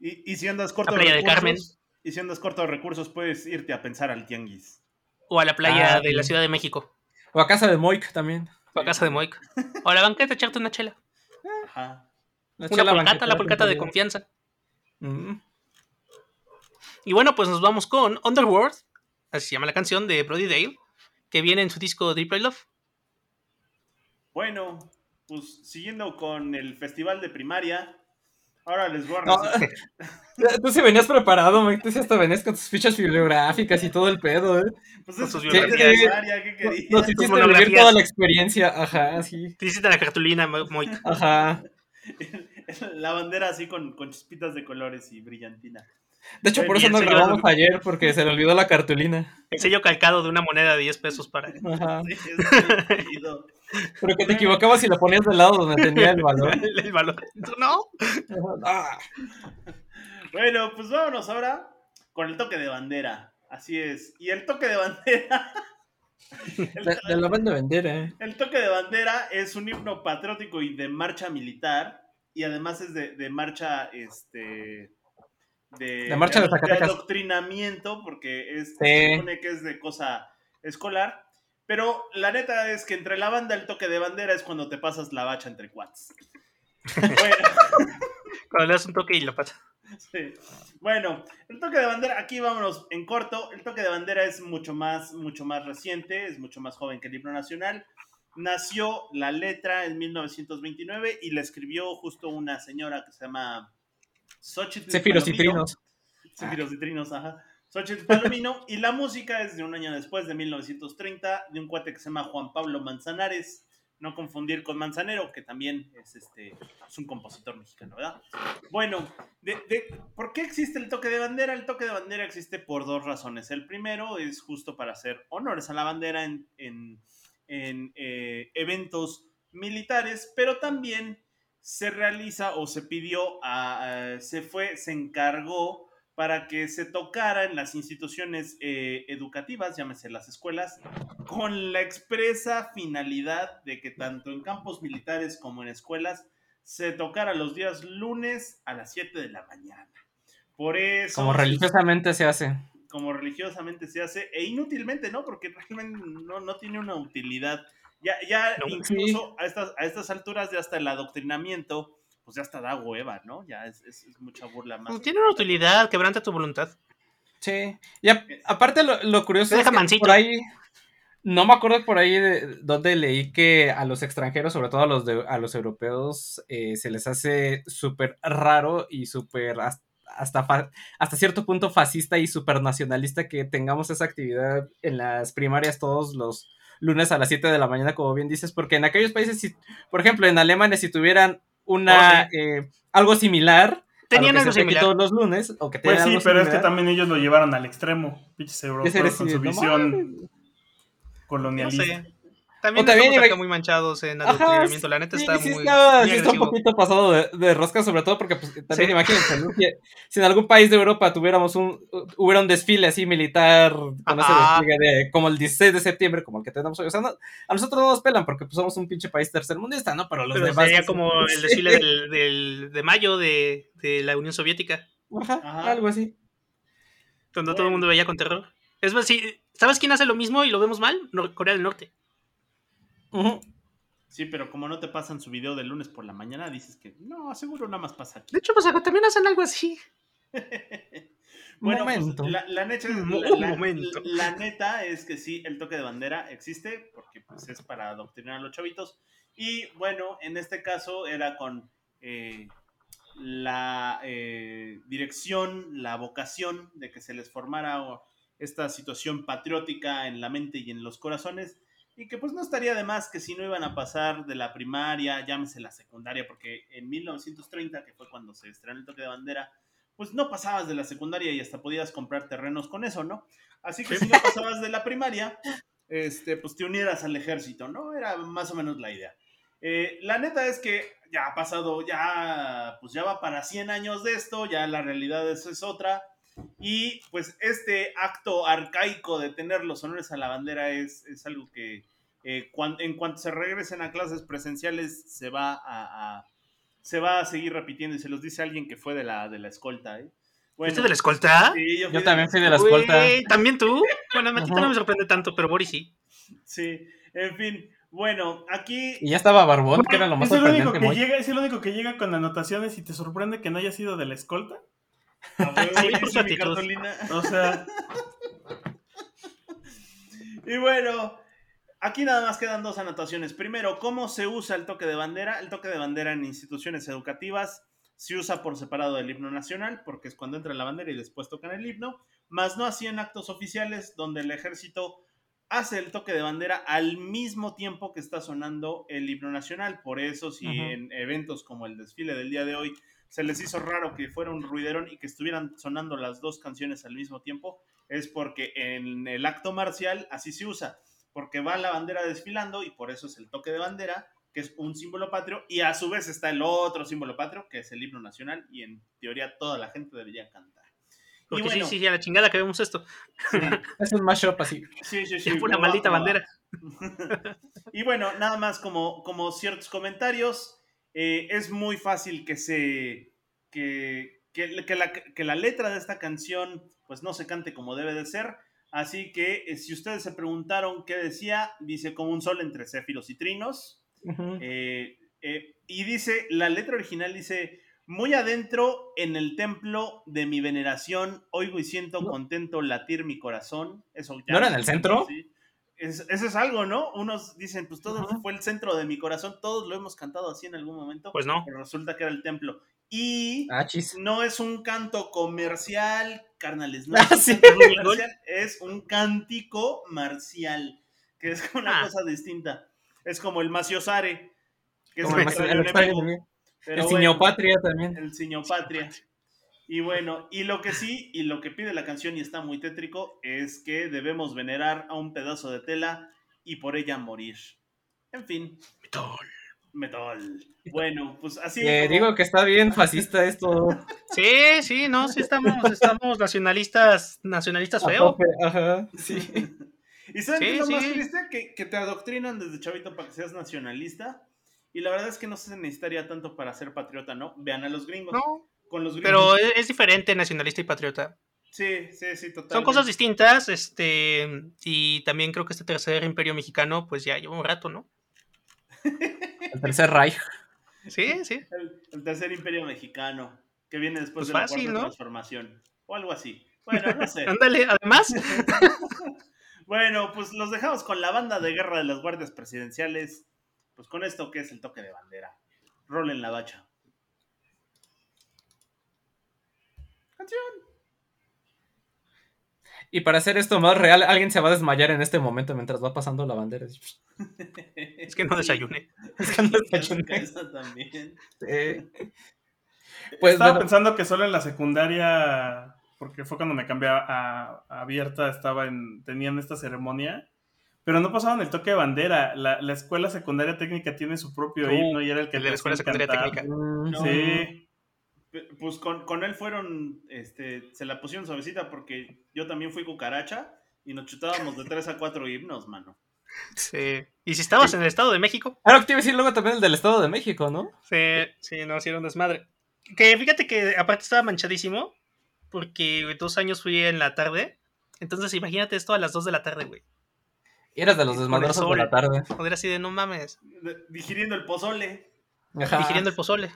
Y, y si andas corto de recursos, Carmen. y si andas corto de recursos, puedes irte a pensar al tianguis. O a la playa Ah, de la. Ciudad de México. O a casa de Moik también. O a casa de Moik. O a la banqueta echarte una chela. Ajá. La Una chela la pulcata de con confianza. Mm. Y bueno, pues nos vamos con Underworld, así se llama la canción de Brody Dale, que viene en su disco Deep Red Love. Bueno, pues siguiendo con el festival de primaria, ahora les voy a No, Tú sí venías preparado, Mike. Tú sí hasta venías con tus fichas bibliográficas y todo el pedo, ¿eh? Pues con es ¿qué querías? Nos hiciste vivir toda la experiencia. Ajá, sí. Te hiciste la cartulina, Mo- Moik. Ajá. La bandera así con, con chispitas de colores y brillantina. De hecho, por eso no grabamos ayer, porque se le olvidó la cartulina. El sello calcado de una moneda de 10 pesos para... Ajá. Sí. Pero que te equivocabas y la ponías del lado donde tenía el valor. el valor. ¿Tú no? Ah. Bueno, pues vámonos ahora con el toque de bandera. Así es. Y el toque de bandera. el, De, de la banda bandera, ¿eh? el toque de bandera es un himno patriótico y de marcha militar. Y además es de, de marcha, este. De, De marcha de Zacatecas. adoctrinamiento, porque es, Sí. se supone que es de cosa escolar. Pero la neta es que entre la banda el toque de bandera es cuando te pasas la bacha entre cuates. Bueno. Cuando le das un toque y lo pasa. Sí. Bueno, el toque de bandera, aquí vámonos en corto. El toque de bandera es mucho más, mucho más reciente, es mucho más joven que el himno nacional. Nació la letra en 1929 y la escribió justo una señora que se llama Xochitl Céfiros y trinos. Céfiros y trinos, ajá. Xochitl Palomino. y la música es de un año después, de 1930, de un cuate que se llama Juan Pablo Manzanares. No confundir con Manzanero, que también es, este, es un compositor mexicano, ¿verdad? Bueno, ¿por qué existe el toque de bandera? El toque de bandera existe por dos razones. El primero es justo para hacer honores a la bandera en, en- en, eh, eventos militares, pero también se realiza o se pidió, a- se fue, se encargó para que se tocara en las instituciones eh, educativas, llámese las escuelas, con la expresa finalidad de que tanto en campos militares como en escuelas se tocara los días lunes a las 7 de la mañana. Por eso... Como religiosamente se hace. Como religiosamente se hace, e inútilmente, ¿no? Porque realmente no, no tiene una utilidad. Ya, ya No, incluso a, estas, a estas alturas, ya hasta el adoctrinamiento, pues ya hasta da hueva, ¿no? Ya es, es- es mucha burla más. Tiene una utilidad, quebranta tu voluntad. Sí. Y a- aparte lo, lo curioso es que por ahí, no me acuerdo por ahí de donde leí que a los extranjeros, sobre todo a los, de- a los europeos, eh, se les hace súper raro y súper has- hasta, fa- hasta cierto punto fascista y súper nacionalista que tengamos esa actividad en las primarias todos los lunes a las 7 de la mañana, como bien dices, porque en aquellos países, si, por ejemplo, en Alemania, si tuvieran una, Oh, eh, algo similar, Tenían algo similar. todos los lunes, o que Pues tenían sí, algo pero es que también ellos lo llevaron al extremo. Pinches europeos con su no visión colonialista. No sé. También también estamos acá muy manchados en Ajá, adoctrinamiento. La neta sí, está sí muy, está, muy sí está un poquito pasado de, de rosca, sobre todo porque pues, también Sí. imagínense, ¿no? si, si en algún país de Europa tuviéramos un, hubiera un desfile así militar con ese despliegue de, como el 16 de septiembre, como el que tenemos hoy, o sea, no- a nosotros no nos pelan porque pues, somos un pinche país tercermundista, ¿no? Pero los Pero demás... sería sí, como sí. el desfile del, del- de mayo de, de la Unión Soviética, Ajá, Ajá. algo así. donde todo el mundo veía con terror. Es más, sí, ¿sabes quién hace lo mismo y lo vemos mal? Corea del Norte. Sí, pero como no te pasan su video de lunes por la mañana, dices que no, seguro nada más pasa aquí. De hecho, pues también hacen algo así. Bueno, pues, la, la neta, la- momento. la es que sí, el toque de bandera existe, porque pues, es para adoctrinar a los chavitos. Y bueno, en este caso era con eh, la eh, dirección, la vocación de que se les formara esta situación patriótica en la mente y en los corazones. Y que pues no estaría de más que si no iban a pasar de la primaria, llámese la secundaria, porque en 1930, que fue cuando se estrenó el toque de bandera, pues no pasabas de la secundaria y hasta podías comprar terrenos con eso, ¿no? Así que si no pasabas de la primaria, este, pues te unieras al ejército, ¿no? Era más o menos la idea. Eh, la neta es que ya ha pasado, ya, pues ya va para 100 años de esto, ya la realidad es, es otra. Y pues este acto arcaico de tener los honores a la bandera es, es algo que eh, cuan- en cuanto se regresen a clases presenciales se va a, a- se va a seguir repitiendo y se los dice alguien que fue de la, de la escolta. ¿eh? Bueno, ¿Fuiste de la escolta? sí, yo, Yo de también la fui de la escolta. Güey, ¿También tú? Bueno, a Matita Ajá. no me sorprende tanto, pero Boris sí. Sí, en fin. Bueno, aquí Y ya estaba Barbón, que era lo más es, el único sorprendente. que llega, es el único que llega con anotaciones y te sorprende que no haya sido de la escolta. Sí, por su actitud. O sea, Y bueno, aquí nada más quedan dos anotaciones. Primero, ¿cómo se usa el toque de bandera? El toque de bandera en instituciones educativas se usa por separado del himno nacional, porque es cuando entra la bandera y después tocan el himno, más no así en actos oficiales donde el ejército hace el toque de bandera al mismo tiempo que está sonando el himno nacional. Por eso, si en eventos como el desfile del día de hoy se les hizo raro que fuera un ruiderón y que estuvieran sonando las dos canciones al mismo tiempo, es porque en el acto marcial así se usa, porque va la bandera desfilando y por eso es el toque de bandera, que es un símbolo patrio, y a su vez está el otro símbolo patrio, que es el himno nacional, y en teoría toda la gente debería cantar. Porque y bueno, sí, sí, a la chingada que vemos esto. Es un mashup así. sí, sí, sí, Es una maldita va. bandera. y bueno, nada más como, como ciertos comentarios, eh, es muy fácil que se que, que, que la, que la letra de esta canción pues no se cante como debe de ser. Así que eh, si ustedes se preguntaron qué decía, dice como un sol entre céfiros y trinos. Eh, eh, y dice, la letra original dice, muy adentro en el templo de mi veneración, oigo y siento No. contento latir mi corazón. Eso ya ¿No era en el centro? Sí. Es- eso es algo, ¿no? Unos dicen, pues todo Ajá. fue el centro de mi corazón, todos lo hemos cantado así en algún momento, Pues no. pero resulta que era el templo. Y Ah, no es un canto comercial, carnales, no Ah, es un sí. canto comercial, es un cántico marcial, que es una Ah. cosa distinta. Es como el maciosare, que es Como el, el, el, el, enemigo, el, pero el bueno, Ciño Patria también. el Ciño Patria. Y bueno, y lo que sí, y lo que pide la canción, y está muy tétrico, es que debemos venerar a un pedazo de tela y por ella morir. En fin, metal. Bueno, pues así. Eh, como- digo que está bien fascista esto. Sí, sí, no, sí estamos, estamos nacionalistas, nacionalistas feo. Ajá, sí. ¿Y saben Sí, qué es lo más sí. triste? Que, que te adoctrinan desde chavito para que seas nacionalista. Y la verdad es que no se necesitaría tanto para ser patriota, ¿no? Vean a los gringos. No, Con los gringos. pero es, es diferente nacionalista y patriota. Sí, sí, sí, totalmente. Son cosas distintas, este, y también creo que este tercer imperio mexicano, pues ya lleva un rato, ¿no? El tercer Reich. Sí, sí. El, el tercer imperio mexicano, que viene después Pues de la fácil, cuarta ¿no? transformación. O algo así. Bueno, no sé. Ándale, además, bueno, pues los dejamos con la banda de guerra de las guardias presidenciales. Pues con esto que es el toque de bandera. Rolen la bacha. Canción. Y para hacer esto más real, alguien se va a desmayar en este momento mientras va pasando la bandera. es que no desayuné. Es que no desayuné. también. Pues estaba bueno, pensando que solo en la secundaria, porque fue cuando me cambié a, a abierta, estaba en, tenían esta ceremonia, pero no pasaban el toque de bandera. La, la escuela secundaria técnica tiene su propio Uh, himno y era el que el de la escuela secundaria cantar. técnica. No. Sí. Pues con, con él fueron, este, se la pusieron suavecita porque yo también fui cucaracha y nos chutábamos de tres a cuatro himnos, mano. Sí. Y si estabas en el Estado de México, Ahora que te iba a decir luego también el del Estado de México, ¿no? sí, sí, no, hicieron desmadre. Que fíjate que aparte estaba manchadísimo, porque dos años fui en la tarde. Entonces imagínate esto a las 2 de la tarde, güey. Y eras de los desmadrosos de la tarde. Joder, así de no mames. Digiriendo el pozole. Ajá. Digiriendo el pozole.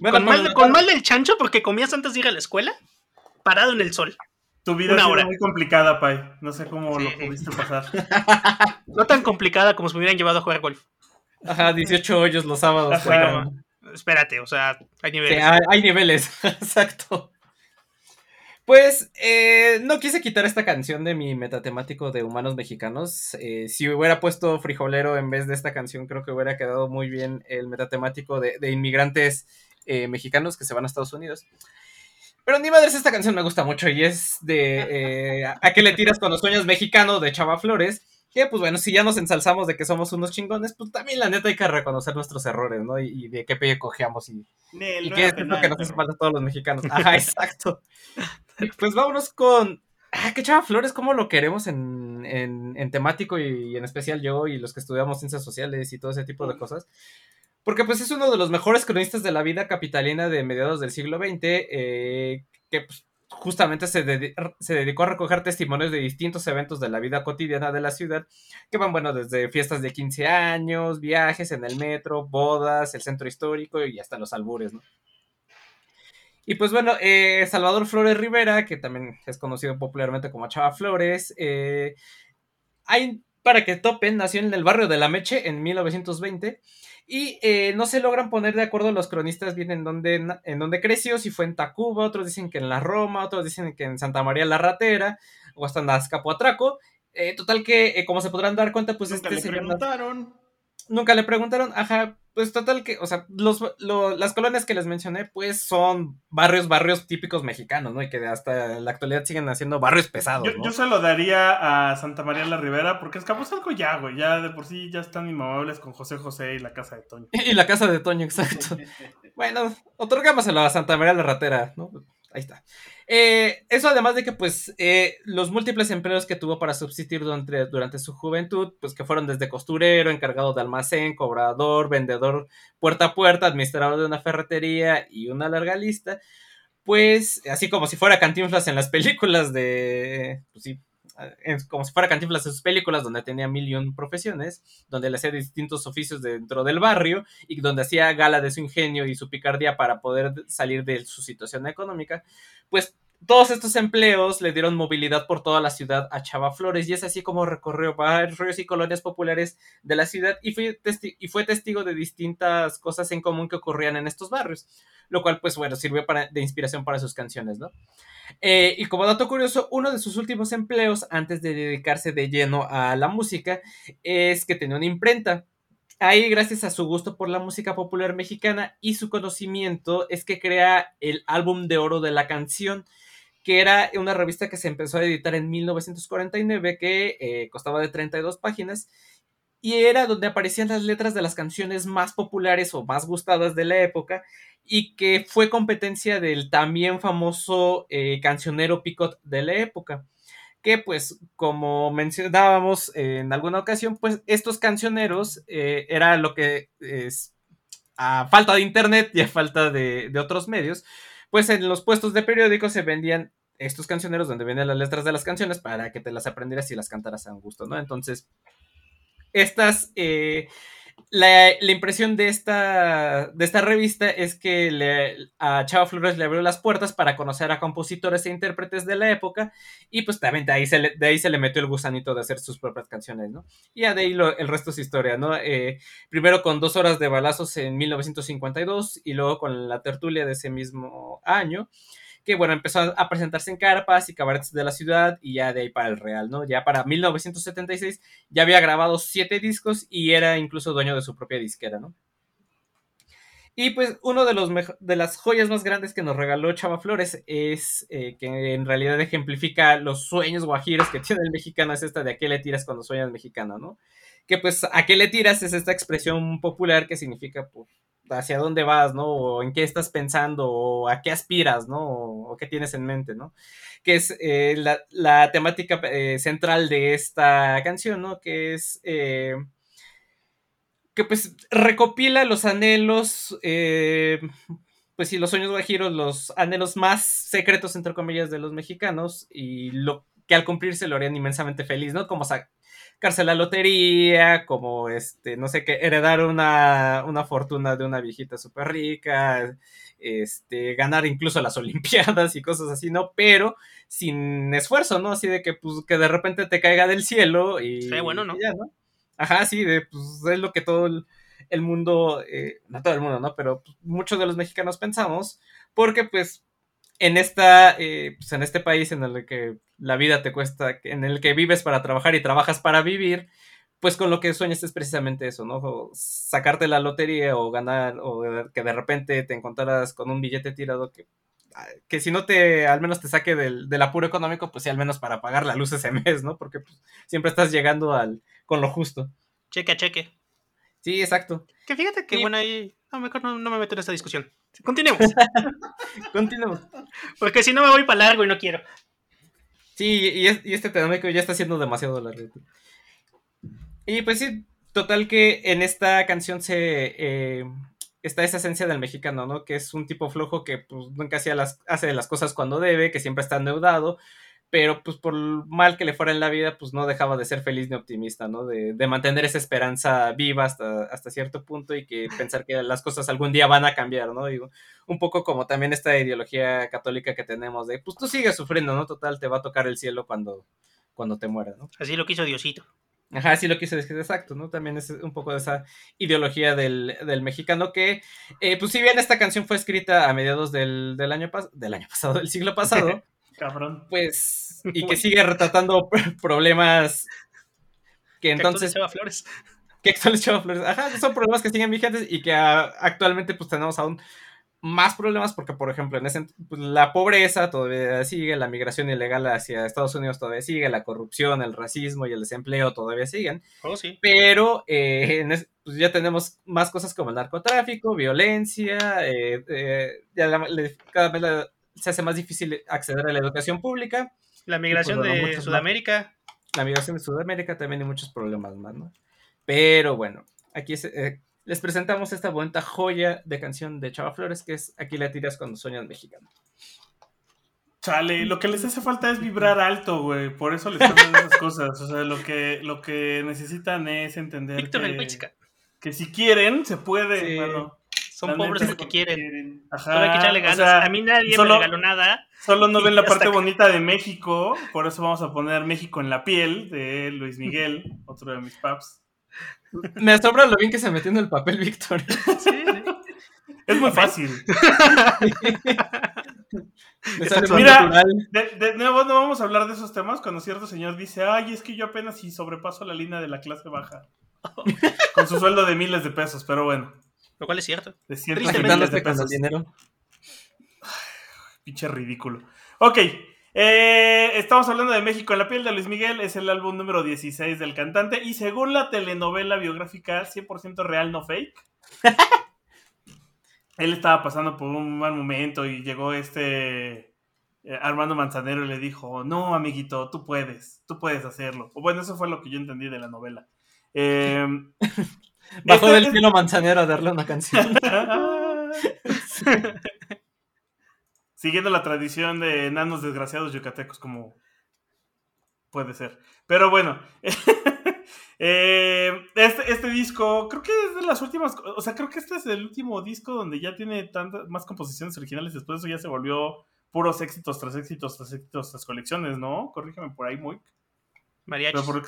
Bueno, con, mal, con mal del chancho porque comías antes de ir a la escuela, parado en el sol. Tu vida Una ha sido hora. muy complicada, Pai. No sé cómo Sí. lo pudiste pasar. No tan complicada como si me hubieran llevado a jugar golf. Ajá, 18 hoyos los sábados. Ajá. pero- Espérate, o sea, hay Sí, niveles. hay, hay niveles, exacto. Pues eh, no quise quitar esta canción de mi metatemático de humanos mexicanos. Eh, si hubiera puesto frijolero en vez de esta canción, creo que hubiera quedado muy bien el metatemático de, de inmigrantes eh, mexicanos que se van a Estados Unidos. Pero ni madres, esta canción me gusta mucho y es de ¿A qué le tiras con los sueños mexicanos de Chava Flores? Que pues bueno, si ya nos ensalzamos de que somos unos chingones, pues también la neta hay que reconocer nuestros errores, ¿no? Y, y de qué pelle cojeamos y, Nel, y no qué es lo que nos hace falta a todos los mexicanos. Ajá, exacto. Pues vámonos con. Ah, que Chava Flores, ¿cómo lo queremos en, en, en temático y en especial yo y los que estudiamos ciencias sociales y todo ese tipo de cosas? Porque pues es uno de los mejores cronistas de la vida capitalina de mediados del siglo XX, eh, que pues, justamente se, se dedicó a recoger testimonios de distintos eventos de la vida cotidiana de la ciudad, que van, bueno, desde fiestas de 15 años, viajes en el metro, bodas, el centro histórico y hasta los albures, ¿no? Y pues bueno, eh, Salvador Flores Rivera, que también es conocido popularmente como Chava Flores, eh, hay, para que topen, nació en el barrio de La Meche en 1920 y eh, no se logran poner de acuerdo los cronistas bien en dónde, en dónde creció, si fue en Tacuba, otros dicen que en la Roma, otros dicen que en Santa María la Ratera o hasta en Azcapoatraco. Eh, total que, eh, como se podrán dar cuenta, pues Nunca este le señor nació- preguntaron. Nunca le preguntaron, ajá, pues total que, o sea, los, lo- las colonias que les mencioné, pues son barrios, barrios típicos mexicanos, ¿no? Y que hasta la actualidad siguen haciendo barrios pesados, Yo, ¿no? yo se lo daría a Santa María la Ribera porque Escaposalco ya, güey. Ya de por sí ya están inmamables con José José y la casa de Toño. Y la casa de Toño, exacto. Bueno, otorgámoselo a Santa María la Ratera, ¿no? Ahí está. Eh, eso además de que, pues, eh, los múltiples empleos que tuvo para subsistir durante, durante su juventud, pues que fueron desde costurero, encargado de almacén, cobrador, vendedor puerta a puerta, administrador de una ferretería y una larga lista, pues, así como si fuera Cantinflas en las películas de, pues sí, como si fuera Cantinflas en sus películas, donde tenía mil y un profesiones, donde le hacía distintos oficios dentro del barrio y donde hacía gala de su ingenio y su picardía para poder salir de su situación económica, pues todos estos empleos le dieron movilidad por toda la ciudad a Chava Flores y es así como recorrió barrios y colonias populares de la ciudad y fue, y fue testigo de distintas cosas en común que ocurrían en estos barrios, lo cual pues bueno, sirvió para, de inspiración para sus canciones, ¿no? Eh, y como dato curioso, uno de sus últimos empleos antes de dedicarse de lleno a la música es que tenía una imprenta. Ahí, gracias a su gusto por la música popular mexicana y su conocimiento, es que crea el álbum de oro de la canción, que era una revista que se empezó a editar en 1949, que eh, costaba de 32 páginas, y era donde aparecían las letras de las canciones más populares o más gustadas de la época, y que fue competencia del también famoso eh, cancionero Picot de la época que pues como mencionábamos en alguna ocasión, pues estos cancioneros eh, era lo que es a falta de internet y a falta de, de, otros medios, pues en los puestos de periódicos se vendían estos cancioneros donde venían las letras de las canciones para que te las aprendieras y las cantaras a un gusto, ¿no? Entonces, estas... Eh, la, la, impresión de esta, de esta revista es que le, a Chava Flores le abrió las puertas para conocer a compositores e intérpretes de la época y pues también de ahí se le, de ahí se le metió el gusanito de hacer sus propias canciones, ¿no? Y de ahí el resto es historia, ¿no? Eh, primero con dos horas de balazos en 1952 y luego con la tertulia de ese mismo año que bueno, empezó a presentarse en carpas y cabarets de la ciudad y ya de ahí para el Real, ¿no? Ya para 1976 ya había grabado siete discos y era incluso dueño de su propia disquera, ¿no? Y pues uno de, los de las joyas más grandes que nos regaló Chava Flores es eh, que en realidad ejemplifica los sueños guajiros que tiene el mexicano, es esta de a qué le tiras cuando sueñas mexicano, ¿no? Que pues a qué le tiras es esta expresión popular que significa pues, hacia dónde vas, ¿no? O en qué estás pensando, o a qué aspiras, ¿no? O, qué tienes en mente, ¿no? Que es eh, la, temática eh, central de esta canción, ¿no? Que es... Eh, que pues recopila los anhelos, pues sí, los sueños guajiros, los anhelos más secretos, entre comillas, de los mexicanos, y lo que al cumplirse lo harían inmensamente feliz, ¿no? Como sacarse la lotería, como, este, no sé qué, heredar una, una fortuna de una viejita súper rica, este, ganar incluso las olimpiadas y cosas así, ¿no? Pero sin esfuerzo, ¿no? Así de que, pues, que de repente te caiga del cielo y... Sí, bueno, ¿no? Y ya, ¿no? Ajá, sí, de, pues, es lo que todo el, el mundo, eh, no todo el mundo, ¿no? Pero pues, muchos de los mexicanos pensamos, porque pues en esta, eh, pues, en este país en el que la vida te cuesta, en el que vives para trabajar y trabajas para vivir, pues con lo que sueñas es precisamente eso, ¿no? Sacarte la lotería o ganar, o que de repente te encontraras con un billete tirado que que si no te, al menos te saque del, del apuro económico, pues sí, al menos para pagar la luz ese mes, ¿no? Porque pues, siempre estás llegando al, con lo justo. Cheque cheque. Sí, exacto. Que fíjate que, Sí. bueno, ahí. No, mejor no, no me meto en esta discusión. Continuemos. Continuamos. Porque si no me voy para largo y no quiero. Sí, y, es- y este temático ya está siendo demasiado largo. Y pues sí, total que en esta canción se eh, está esa esencia del mexicano, ¿no? Que es un tipo flojo que pues nunca hacía las, hace las cosas cuando debe, que siempre está endeudado, pero pues por mal que le fuera en la vida, pues no dejaba de ser feliz ni optimista, ¿no? De, de mantener esa esperanza viva hasta, hasta cierto punto y que pensar que las cosas algún día van a cambiar, ¿no? Y un poco como también esta ideología católica que tenemos de, pues tú sigues sufriendo, ¿no? Total, te va a tocar el cielo cuando, cuando te mueras, ¿no? Así lo quiso Diosito. Ajá, sí lo quise decir, exacto, ¿no? También es un poco de esa ideología del, del mexicano que, eh, pues si bien esta canción fue escrita a mediados del, del año del año pasado, del siglo pasado, Cabrón. pues, y que sigue retratando problemas que Que entonces Chava Flores. que actuales Chava Flores, ajá, son problemas que siguen vigentes y que actualmente pues tenemos aún más problemas porque, por ejemplo, en ese, pues, la pobreza todavía sigue, la migración ilegal hacia Estados Unidos todavía sigue, la corrupción, el racismo y el desempleo todavía siguen, Oh, sí. pero eh, en es- pues, ya tenemos más cosas como el narcotráfico, violencia, eh, eh, ya la- cada vez la- se hace más difícil acceder a la educación pública La migración bueno, de más. Sudamérica. la migración de Sudamérica también hay muchos problemas más, ¿no? Pero bueno, aquí es, eh, les presentamos esta bonita joya de canción de Chava Flores, que es Aquí la tiras cuando sueñas mexicano. Chale, lo que les hace falta es vibrar alto, güey. Por eso les pasan esas cosas. O sea, lo que, lo que necesitan es entender Víctor que, que si quieren, se puede, Sí. Son La pobres porque quieren. Ajá. Solo hay que echarle o ganas. sea, a mí nadie solo- me regaló nada. Solo no ven la parte bonita de México, por eso vamos a poner México en la piel de Luis Miguel, otro de mis paps. Me asombra lo bien que se metió en el papel, Víctor. Sí, sí. Es muy fácil. Mira. De, de nuevo no vamos a hablar de esos temas cuando cierto señor dice, ay, es que yo apenas si sobrepaso la línea de la clase baja. Con su sueldo de miles de pesos, pero bueno, Lo cual es cierto. cientos de Tristemente. con el dinero. Pinche ridículo. Ok, eh, estamos hablando de México en la piel de Luis Miguel, es el álbum número 16 del cantante y según la telenovela biográfica 100% real, no fake, él estaba pasando por un mal momento y llegó este eh, Armando Manzanero y le dijo, no, amiguito, tú puedes, tú puedes hacerlo. O bueno, eso fue lo que yo entendí de la novela. Eh, Bajó este- del cielo manzanero a darle una canción. Siguiendo la tradición de enanos desgraciados yucatecos, como puede ser. Pero bueno, eh, este, este disco, creo que es de las últimas, o sea, creo que este es el último disco donde ya tiene tantas más composiciones originales. Después de eso ya se volvió puros éxitos tras éxitos tras éxitos tras colecciones, ¿no? Corrígeme por ahí, muy. Mariachi. Por-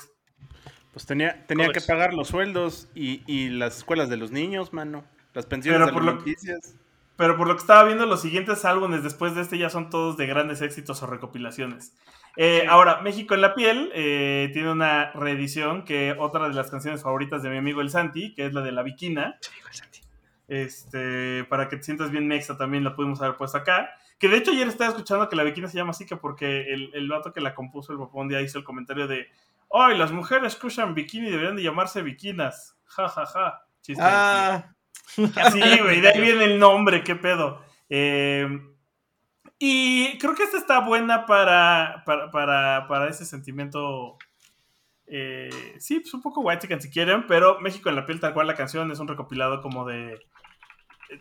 Pues tenía, tenía que pagar los sueldos y, y las escuelas de los niños, mano. Las pensiones Pero por lo- alimenticias. Pero por lo que estaba viendo, los siguientes álbumes después de este ya son todos de grandes éxitos o recopilaciones. Eh, Ahora, México en la piel eh, tiene una reedición que otra de las canciones favoritas de mi amigo el Santi, que es la de La Viquina. Este, para que te sientas bien mexa también la pudimos haber puesto acá. Que de hecho ayer estaba escuchando que La Viquina se llama así que porque el, el vato que la compuso, el papá, un día hizo el comentario de ¡Ay, las mujeres que usan bikini deberían de llamarse bikinas! Ja, ja, ja. Chiste. Ah, Sí, güey, de ahí viene el nombre, qué pedo. Eh, y creo que esta está buena para, para, para, para ese sentimiento. eh, sí, pues un poco white si quieren, pero México en la piel, tal cual la canción, es un recopilado como de.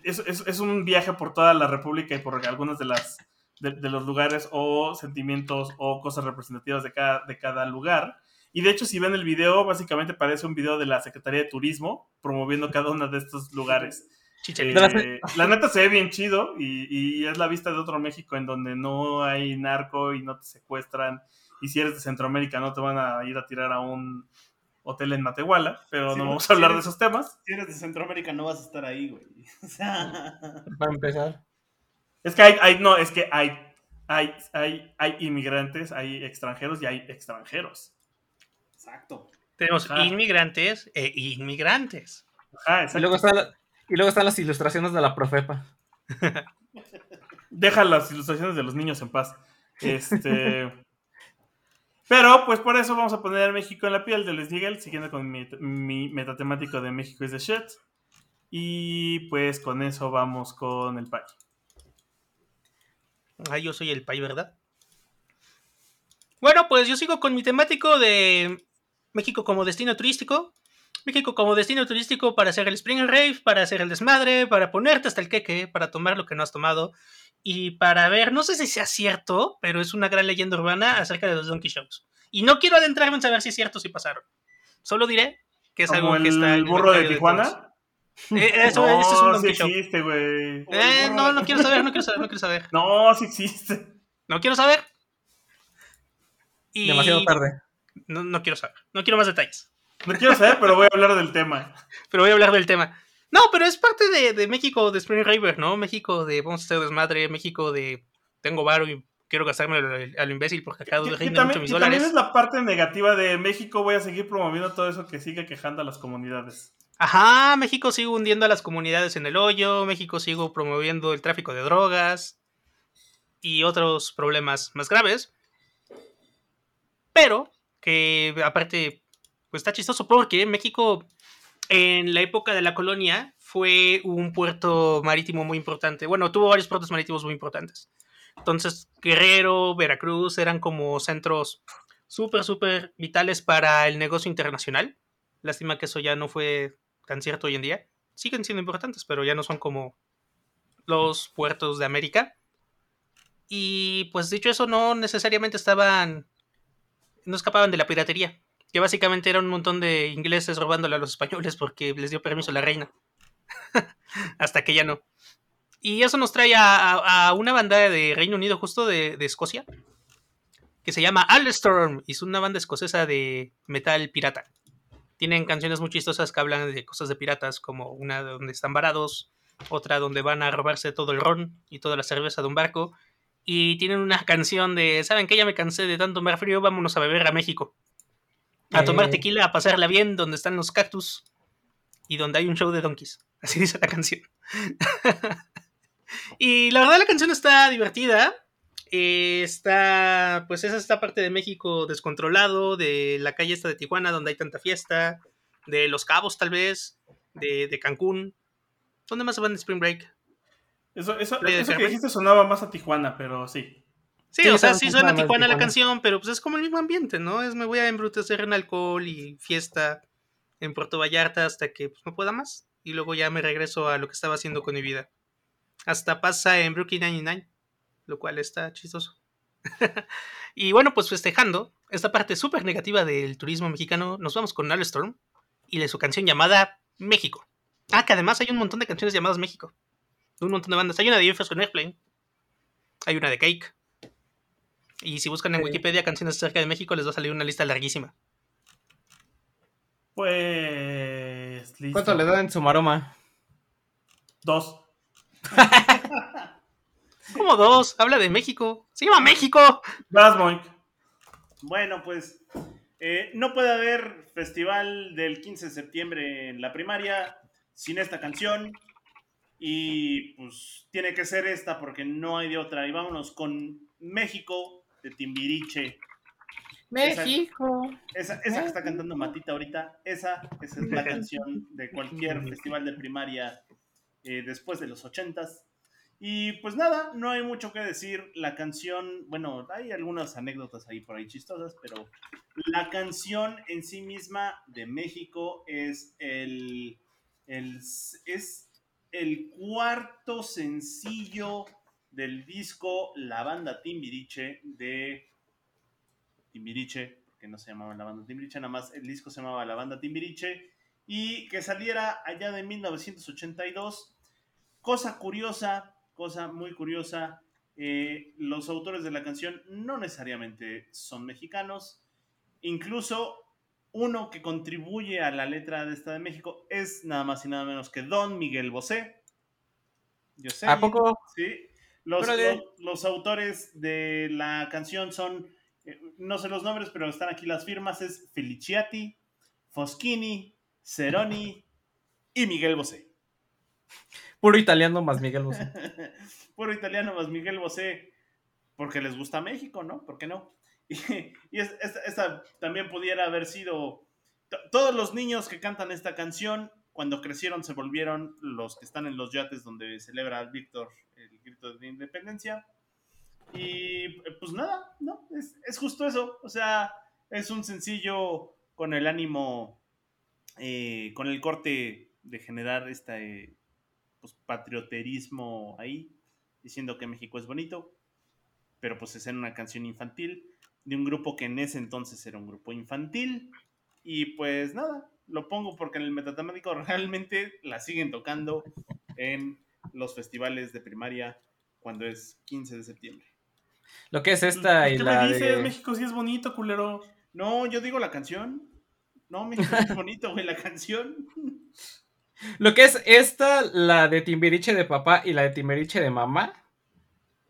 Es, es- es un viaje por toda la República y por algunos de las de, de los lugares o sentimientos o cosas representativas de cada, de cada lugar. Y de hecho, si ven el video, básicamente parece un video de la Secretaría de Turismo promoviendo cada uno de estos lugares. Eh, la neta se ve bien chido y, y es la vista de otro México en donde no hay narco y no te secuestran. Y si eres de Centroamérica no te van a ir a tirar a un hotel en Matehuala, pero Sí, no vamos a hablar de esos temas. Si eres de Centroamérica no vas a estar ahí, güey. O sea, para empezar. Es que hay, hay no, es que hay, hay, hay, hay inmigrantes, hay extranjeros y hay extranjeros. Exacto. Tenemos Ajá. inmigrantes e inmigrantes. Ajá, Y exacto. luego, está la- y luego están las ilustraciones de la Profepa. Deja las ilustraciones de los niños en paz. Este. Pero, pues por eso vamos a poner a México en la piel de Les Nigel, siguiendo con mi, mi metatemático de México is the shit. Y pues con eso vamos con el pay. Ah, yo soy el pay, ¿verdad? Bueno, pues yo sigo con mi temático de México como destino turístico. México como destino turístico para hacer el Spring Rave, para hacer el desmadre, para ponerte hasta el queque, para tomar lo que no has tomado y para ver, no sé si sea cierto, pero es una gran leyenda urbana acerca de los Donkey Shows. Y no quiero adentrarme en saber si es cierto o si pasaron. Solo diré que es ¿Como algo que el está. en el burro de Tijuana? todos. Eh, eso, no, ese es un sí Donkey Show. existe, güey. Eh, no, no quiero saber, no quiero saber, no quiero saber. No, sí existe. No quiero saber. Y Demasiado tarde. No, no quiero saber. No quiero más detalles. No quiero saber, pero voy a hablar del tema. Pero voy a hablar del tema. No, pero es parte de, de México de Spring River, ¿no? México de vamos a hacer desmadre, México de tengo varo y quiero gastarme al, al imbécil porque acá rinden mucho también, mis también dólares. es la parte negativa de México. Voy a seguir promoviendo todo eso que sigue quejando a las comunidades. Ajá, México sigue hundiendo a las comunidades en el hoyo, México sigue promoviendo el tráfico de drogas y otros problemas más graves. Pero que aparte, pues está chistoso porque México en la época de la colonia fue un puerto marítimo muy importante. Bueno, tuvo varios puertos marítimos muy importantes. Entonces, Guerrero, Veracruz eran como centros súper, súper vitales para el negocio internacional. Lástima que eso ya no fue tan cierto hoy en día. Siguen siendo importantes, pero ya no son como los puertos de América. Y pues dicho eso, no necesariamente estaban. No escapaban de la piratería. Que básicamente era un montón de ingleses robándole a los españoles porque les dio permiso la reina. Hasta que ya no. Y eso nos trae a, una banda de Reino Unido, justo de, de Escocia, que se llama Alstorm. Y es una banda escocesa de metal pirata. Tienen canciones muy chistosas que hablan de cosas de piratas, como una donde están varados, otra donde van a robarse todo el ron y toda la cerveza de un barco. Y tienen una canción de, ¿saben que Ya me cansé de tanto mar frío, vámonos a beber a México. A tomar Eh. tequila, a pasarla bien, donde están los cactus y donde hay un show de donkeys. Así dice la canción. y la verdad la canción está divertida. Eh, está, pues es esta parte de México descontrolado, de la calle esta de Tijuana donde hay tanta fiesta, de Los Cabos tal vez, de, de Cancún. ¿Dónde más se van en Spring Break? Eso, eso, de eso que dijiste sonaba más a Tijuana, pero sí. Sí, Sí, o sea, sí suena más Tijuana la canción, pero pues es como el mismo ambiente, ¿no? Es me voy a embrutecer en alcohol y fiesta en Puerto Vallarta hasta que pues, no pueda más. Y luego ya me regreso a lo que estaba haciendo con mi vida. Hasta pasa en Brooklyn 99, lo cual está chistoso. y bueno, pues festejando esta parte súper negativa del turismo mexicano, nos vamos con Alstorm y de su canción llamada México. Ah, que además hay un montón de canciones llamadas México. Un montón de bandas. Hay una de Jefferson con Airplane. Hay una de Cake. Y si buscan en Sí. Wikipedia canciones acerca de México, les va a salir una lista larguísima. Pues. Listo. ¿Cuánto le dan en su maroma? Dos. Como dos, habla de México. Se llama México. Moik. Bueno, pues eh, no puede haber festival del 15 de septiembre en la primaria sin esta canción. Y pues tiene que ser esta porque no hay de otra. Y vámonos con México de Timbiriche. México. Esa, esa que está cantando Matita ahorita, esa, esa es la canción de cualquier festival de primaria eh, después de los ochentas. Y pues nada, no hay mucho que decir. La canción, bueno, hay algunas anécdotas ahí por ahí chistosas, pero la canción en sí misma de México es el, el, es el cuarto sencillo del disco La Banda Timbiriche de Timbiriche, porque no se llamaba La Banda Timbiriche, nada más el disco se llamaba La Banda Timbiriche, y que saliera allá de 1982. Cosa curiosa, cosa muy curiosa, eh, los autores de la canción no necesariamente son mexicanos, incluso uno que contribuye a la letra de esta de México es nada más y nada menos que Don Miguel Bosé. Yo sé. ¿A poco? Sí. Los, Órale. los, los autores de la canción son, eh, no sé los nombres, pero están aquí las firmas, es Feliciati, Foschini, Ceroni y Miguel Bosé. Puro italiano más Miguel Bosé. Puro italiano más Miguel Bosé, porque les gusta México, ¿no? ¿Por qué no? Y, y es- esta, esta también pudiera haber sido... to- Todos los niños que cantan esta canción, cuando crecieron, se volvieron los que están en los yates donde celebra Víctor el grito de independencia. Y pues nada, ¿no? Es, es justo eso. O sea, es un sencillo con el ánimo, eh, con el corte de generar este pues, patrioterismo ahí, diciendo que México es bonito, pero pues es en una canción infantil de un grupo que en ese entonces era un grupo infantil. Y pues nada, lo pongo porque en el metatemático realmente la siguen tocando en los festivales de primaria cuando es 15 de septiembre. Lo que es esta y ¿Qué la me dices? de... México sí es bonito, culero. No, yo digo la canción. No, México es bonito, güey, la canción. Lo que es esta, la de Timbiriche de papá y la de Timbiriche de mamá,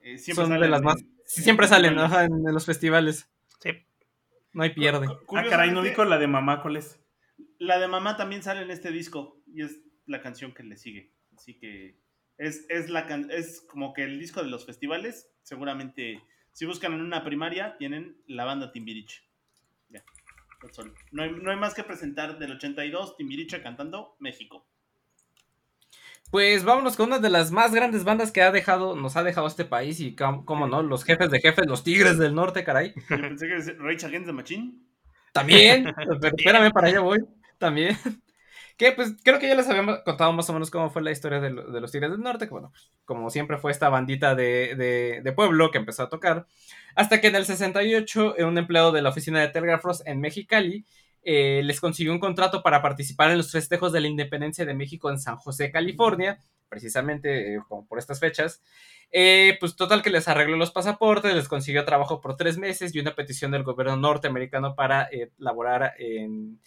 Eh, siempre son de las más... siempre salen en, en los festivales. Sí. No hay pierde. Ah, caray, no la de mamá, ¿cuál es? La de mamá también sale en este disco y es la canción que le sigue. Así que es, es, la can- es como que el disco de los festivales. Seguramente, si buscan en una primaria, tienen la banda Timbiriche. Ya. No hay, no hay más que presentar del 82, Timbiriche cantando México. Pues vámonos con una de las más grandes bandas que ha dejado, nos ha dejado este país y cómo no, los jefes de jefes, los Tigres del Norte, caray. Yo pensé que era Rage Against the Machine. También, pero espérame, para allá voy. También. Que pues creo que ya les habíamos contado más o menos cómo fue la historia de, lo- de los Tigres del Norte, que bueno, pues, como siempre fue esta bandita de, de- de pueblo que empezó a tocar, hasta que en el 68 eh, un empleado de la oficina de telégrafos en Mexicali eh, les consiguió un contrato para participar en los festejos de la independencia de México en San José, California, precisamente eh, como por estas fechas. Eh, pues total que les arregló los pasaportes, les consiguió trabajo por tres meses y una petición del gobierno norteamericano para eh, laborar en,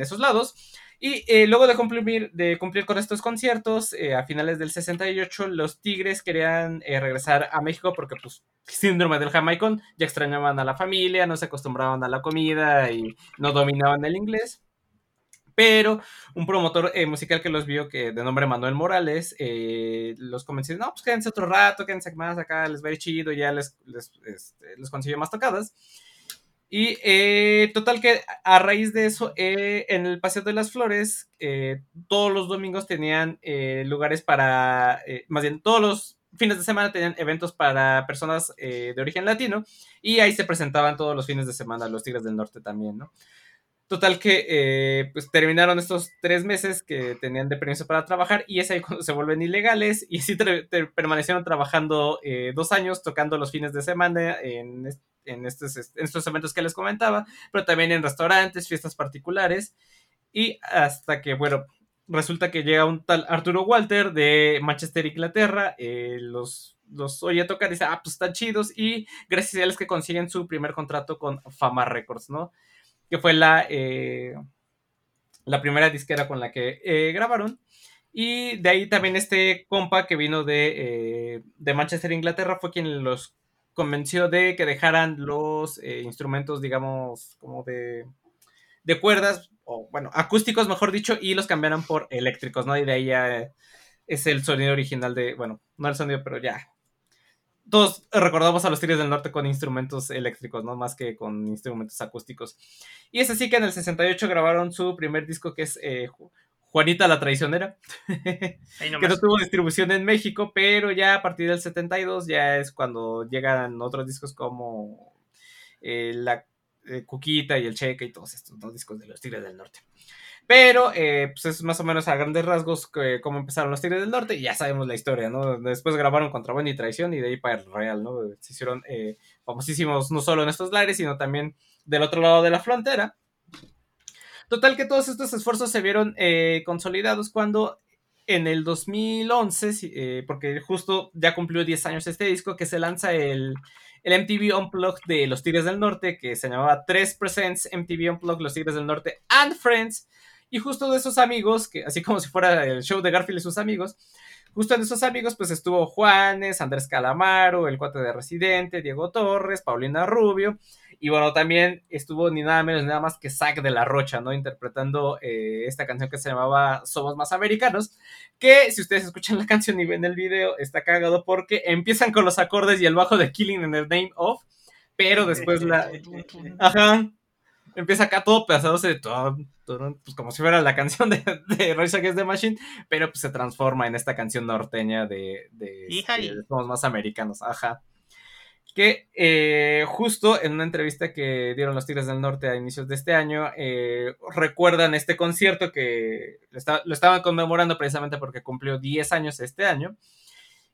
esos lados. Y eh, luego de cumplir, de cumplir con estos conciertos, eh, a finales del 68, los Tigres querían eh, regresar a México porque, pues, síndrome del jamaicón, ya extrañaban a la familia, no se acostumbraban a la comida y no dominaban el inglés. Pero un promotor eh, musical que los vio, que de nombre Manuel Morales, eh, los convenció, no, pues quédense otro rato, quédense más acá, les va a ir chido, ya les, les, este, les consiguió más tocadas. Y eh, total que a raíz de eso, eh, en el Paseo de las Flores, eh, todos los domingos tenían lugares para, más bien todos los fines de semana tenían eventos para personas de origen latino y ahí se presentaban todos los fines de semana los Tigres del Norte también, ¿no? Total que pues terminaron estos tres meses que tenían de permiso para trabajar y es ahí cuando se vuelven ilegales y así permanecieron trabajando dos años tocando los fines de semana en, en estos, en estos eventos que les comentaba, pero también en restaurantes, fiestas particulares y hasta que, bueno, resulta que llega un tal Arturo Walter de Manchester, Inglaterra, eh, los, los oye tocar y dice, ah, pues están chidos y gracias a él es que consiguen su primer contrato con Fama Records, ¿no? que fue la, eh, la primera disquera con la que eh, grabaron. Y de ahí también este compa que vino de, eh, de Manchester, Inglaterra, fue quien los convenció de que dejaran los eh, instrumentos, digamos, como de, de cuerdas, o bueno, acústicos, mejor dicho, y los cambiaran por eléctricos, ¿no? Y de ahí ya es el sonido original de, bueno, no el sonido, pero ya. Todos recordamos a los Tigres del Norte con instrumentos eléctricos, ¿no? Más que con instrumentos acústicos. Y es así que en el 68 grabaron su primer disco que es eh, Juanita la Traicionera, que no tuvo distribución en México, pero ya a partir del 72 ya es cuando llegan otros discos como eh, La eh, Cuquita y El Cheque y todos estos ¿no? discos de los Tigres del Norte. Pero, eh, pues es más o menos a grandes rasgos que, cómo empezaron los Tigres del Norte y ya sabemos la historia, ¿no? Después grabaron Contrabando y Traición y de ahí para el Real, ¿no? Se hicieron eh, famosísimos no solo en estos lares, sino también del otro lado de la frontera. Total que todos estos esfuerzos se vieron eh, consolidados cuando en el 2011, sí, eh, porque justo ya cumplió 10 años este disco, que se lanza el, el MTV Unplugged de Los Tigres del Norte, que se llamaba 3 Presents MTV Unplugged Los Tigres del Norte and Friends, y justo de esos amigos, que así como si fuera el show de Garfield y sus amigos, justo en esos amigos pues estuvo Juanes, Andrés Calamaro, el cuate de Residente, Diego Torres, Paulina Rubio, Y bueno, también estuvo ni nada menos ni nada más que Zack de la Rocha, ¿no? Interpretando eh, esta canción que se llamaba Somos Más Americanos, que si ustedes escuchan la canción y ven el video, está cagado porque empiezan con los acordes y el bajo de Killing in the Name of, pero después la... Ajá. Empieza acá todo pedazándose de todo, pues como si fuera la canción de, de Rise Against the Machine, pero pues se transforma en esta canción norteña de, de, de Somos Más Americanos, ajá que eh, justo en una entrevista que dieron los Tigres del Norte a inicios de este año, eh, recuerdan este concierto que lo, estaban conmemorando precisamente porque cumplió 10 años este año,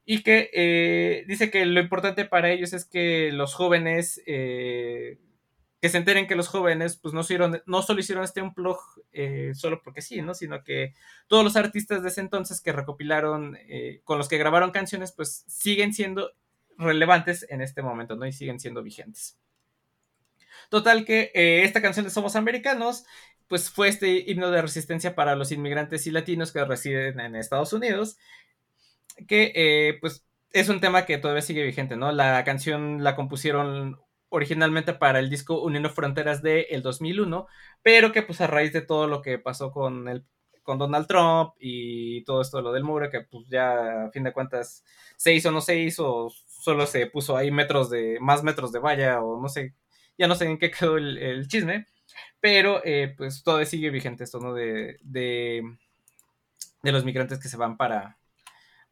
y que eh, dice que lo importante para ellos es que los jóvenes, eh, que se enteren que los jóvenes, pues no, solo hicieron este unplug eh, solo porque sí, ¿no? Sino que todos los artistas de ese entonces que recopilaron, con los que grabaron canciones, pues siguen siendo relevantes en este momento, ¿no? Y siguen siendo vigentes. Total que eh, esta canción de Somos Americanos, pues fue este himno de resistencia para los inmigrantes y latinos que residen en Estados Unidos, que eh, pues es un tema que todavía sigue vigente, ¿no? La canción la compusieron originalmente para el disco Uniendo Fronteras de el 2001, pero que pues a raíz de todo lo que pasó con el con Donald Trump y todo esto lo del muro, que pues ya a fin de cuentas se hizo o no se hizo, solo se puso ahí metros de, más metros de valla o no sé, ya no sé en qué quedó el, el chisme, pero eh, pues todavía sigue vigente esto, ¿no? De, de, de, los migrantes que se van para,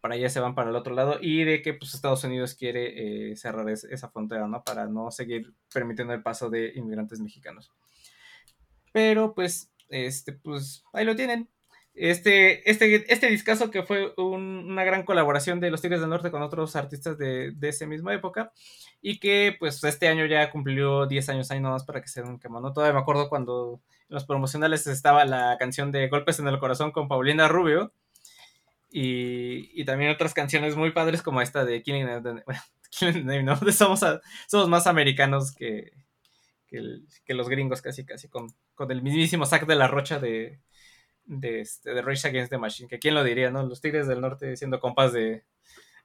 para allá, se van para el otro lado y de que pues Estados Unidos quiere eh, cerrar es, esa frontera, ¿no? Para no seguir permitiendo el paso de inmigrantes mexicanos. Pero pues, este, pues ahí lo tienen. Este, este, este discazo que fue un, una gran colaboración de los Tigres del Norte con otros artistas de, de esa misma época y que pues este año ya cumplió 10 años ahí nomás para que se den quemón. ¿no? Todavía me acuerdo cuando en los promocionales estaba la canción de Golpes en el Corazón con Paulina Rubio y, y también otras canciones muy padres como esta de Killing bueno, Killing Name, ¿no? Somos, somos más americanos que, que, los gringos casi casi con, con el mismísimo sac de la rocha de, de, este, de Rage Against the Machine, que quién lo diría, ¿no? Los Tigres del Norte siendo compas de,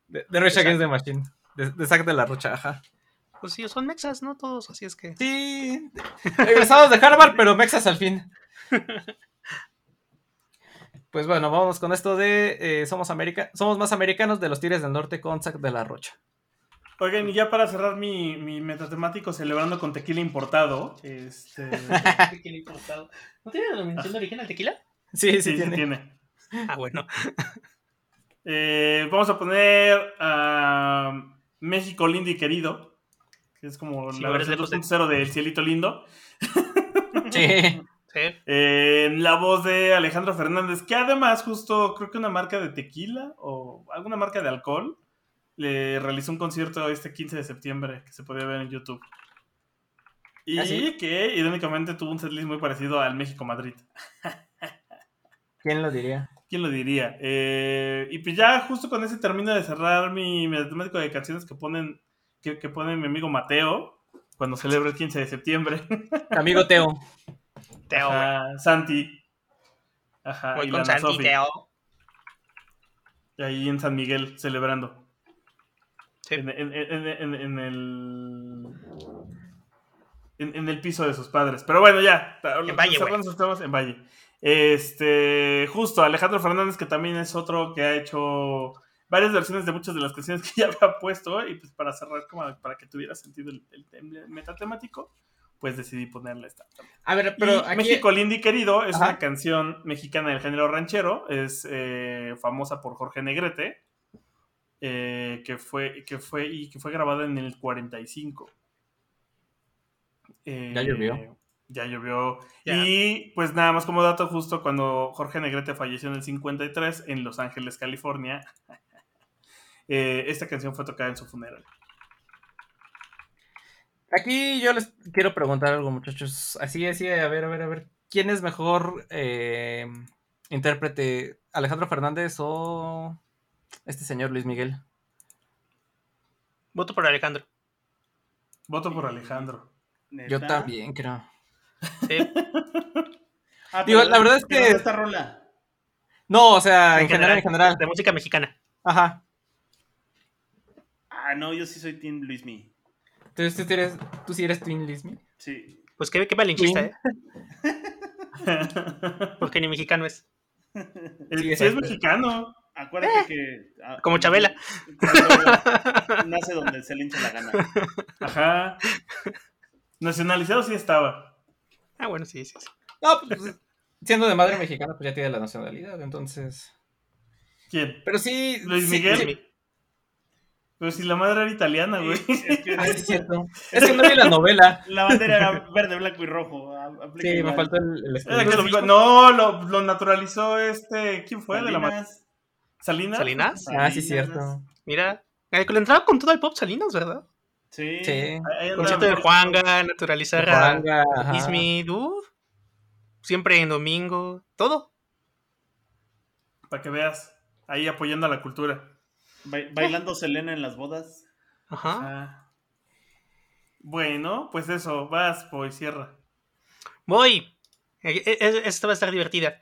de, de Rage Against the Machine, de, de Zack de la Rocha, ajá. Pues sí, son mexas, ¿no? Todos, así es que. Sí, egresados de Harvard, pero mexas al fin. Pues bueno, vamos con esto de eh, somos, America somos más americanos de los Tigres del Norte con Zack de la Rocha. Oigan, y ya para cerrar mi, mi metatemático celebrando con tequila importado. Este... tequila importado. ¿No tiene la mención de origen al tequila? Sí, sí, sí, tiene. sí tiene. Ah, bueno. Eh, vamos a poner a México lindo y querido, que es como Sí, la versión lejos de- 2.0 del Cielito Lindo. Sí. Sí. Eh, la voz de Alejandro Fernández, que además justo creo que una marca de tequila o alguna marca de alcohol le realizó un concierto este 15 de septiembre que se podía ver en YouTube. Y ¿Ah, sí? que irónicamente tuvo un setlist muy parecido al México-Madrid. ¿Quién lo diría? ¿Quién lo diría? Eh, y pues ya justo con ese termino de cerrar mi matemático de canciones que ponen que, que pone mi amigo Mateo cuando celebra el 15 de septiembre. Amigo Teo. Teo. Ajá, Santi. Ajá, Voy y con Santi, Sofi. Teo. Ahí en San Miguel celebrando. Sí. En, en- en- en- en el. En, en el piso de sus padres. Pero bueno, ya. En Valle, cerrando temas, en Valle. Este. Justo, Alejandro Fernández, que también es otro que ha hecho varias versiones de muchas de las canciones que ya había puesto. Y pues para cerrar, como para que tuviera sentido el, el, el metatemático, pues decidí ponerle esta también. A ver, pero Y aquí... México Lindo y Querido es Ajá. una canción mexicana del género ranchero, es eh, famosa por Jorge Negrete, eh, que fue, que fue, y que fue grabada en el 45. Eh, Ya llovió. Ya llovió. Ya. Y pues nada más como dato, justo cuando Jorge Negrete falleció en el 53 en Los Ángeles, California, eh, esta canción fue tocada en su funeral. Aquí yo les quiero preguntar algo, muchachos. Así, así, a ver, a ver, a ver. ¿Quién es mejor eh, intérprete? ¿Alejandro Fernández o este señor Luis Miguel? Voto por Alejandro. Voto por Alejandro. Yo también creo. Sí. Ah, Digo, la verdad es que- esta rola. No, o sea, en general, en general. De música mexicana. Ajá. Ah, no, yo sí soy Team Luismi. Entonces, ¿tú, sí eres, tú sí eres Twin Lismi. Sí. Pues qué, qué malinchista, ¿eh? Porque ni mexicano es. El- Sí, sí, es exacto. mexicano. Acuérdate que. ah, como Chabela. Nace donde se le hincha la gana. Ajá. Nacionalizado sí estaba. Ah, bueno, sí, sí. sí. No, pues, siendo de madre mexicana, pues ya tiene la nacionalidad, entonces. ¿Quién? Pero sí. Luis sí, Miguel. sí. Pero si la madre era italiana, güey. Es que Ah, sí, es cierto. Es que no vi la novela. la bandera era verde, blanco y rojo. aplica Sí, me faltó el, el lo- no, lo, lo naturalizó este. ¿Quién fue? De la ma- Salinas. ¿Salinas? ¿Salinas? Ah, sí, Salinas. cierto. Mira. Le entraba con todo el pop Salinas, ¿verdad? Sí. Sí. Concierto de Juanga, naturalizar a Juanga. Disney, uf, siempre en domingo, todo. Para que veas. Ahí apoyando a la cultura. Ba- bailando Selena en las bodas. Ajá. Ah. Bueno, pues eso, vas, pues cierra. Voy. Eh, eh, eh, Esta va a estar divertida.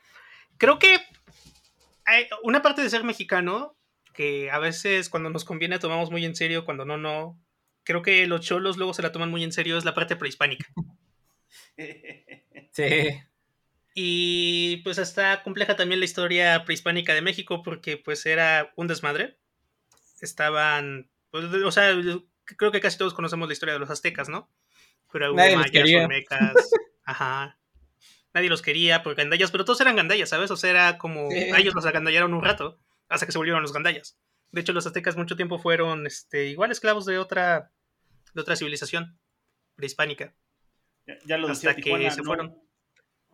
Creo que hay una parte de ser mexicano que a veces cuando nos conviene tomamos muy en serio, cuando no, no. Creo que los cholos luego se la toman muy en serio, es la parte prehispánica. Sí. Y pues está compleja también la historia prehispánica de México porque pues era un desmadre. Estaban, pues, o sea, creo que casi todos conocemos la historia de los aztecas, ¿no? Pero hubo Nadie mayas, olmecas, ajá. Nadie los quería por gandallas, pero todos eran gandallas, ¿sabes? O sea, era como Sí. ellos los agandallaron un rato hasta que se volvieron los gandallas. De hecho, los aztecas mucho tiempo fueron este, igual esclavos de otra, de otra civilización prehispánica. Ya, ya lo Hasta decía que Tijuana, se no, fueron.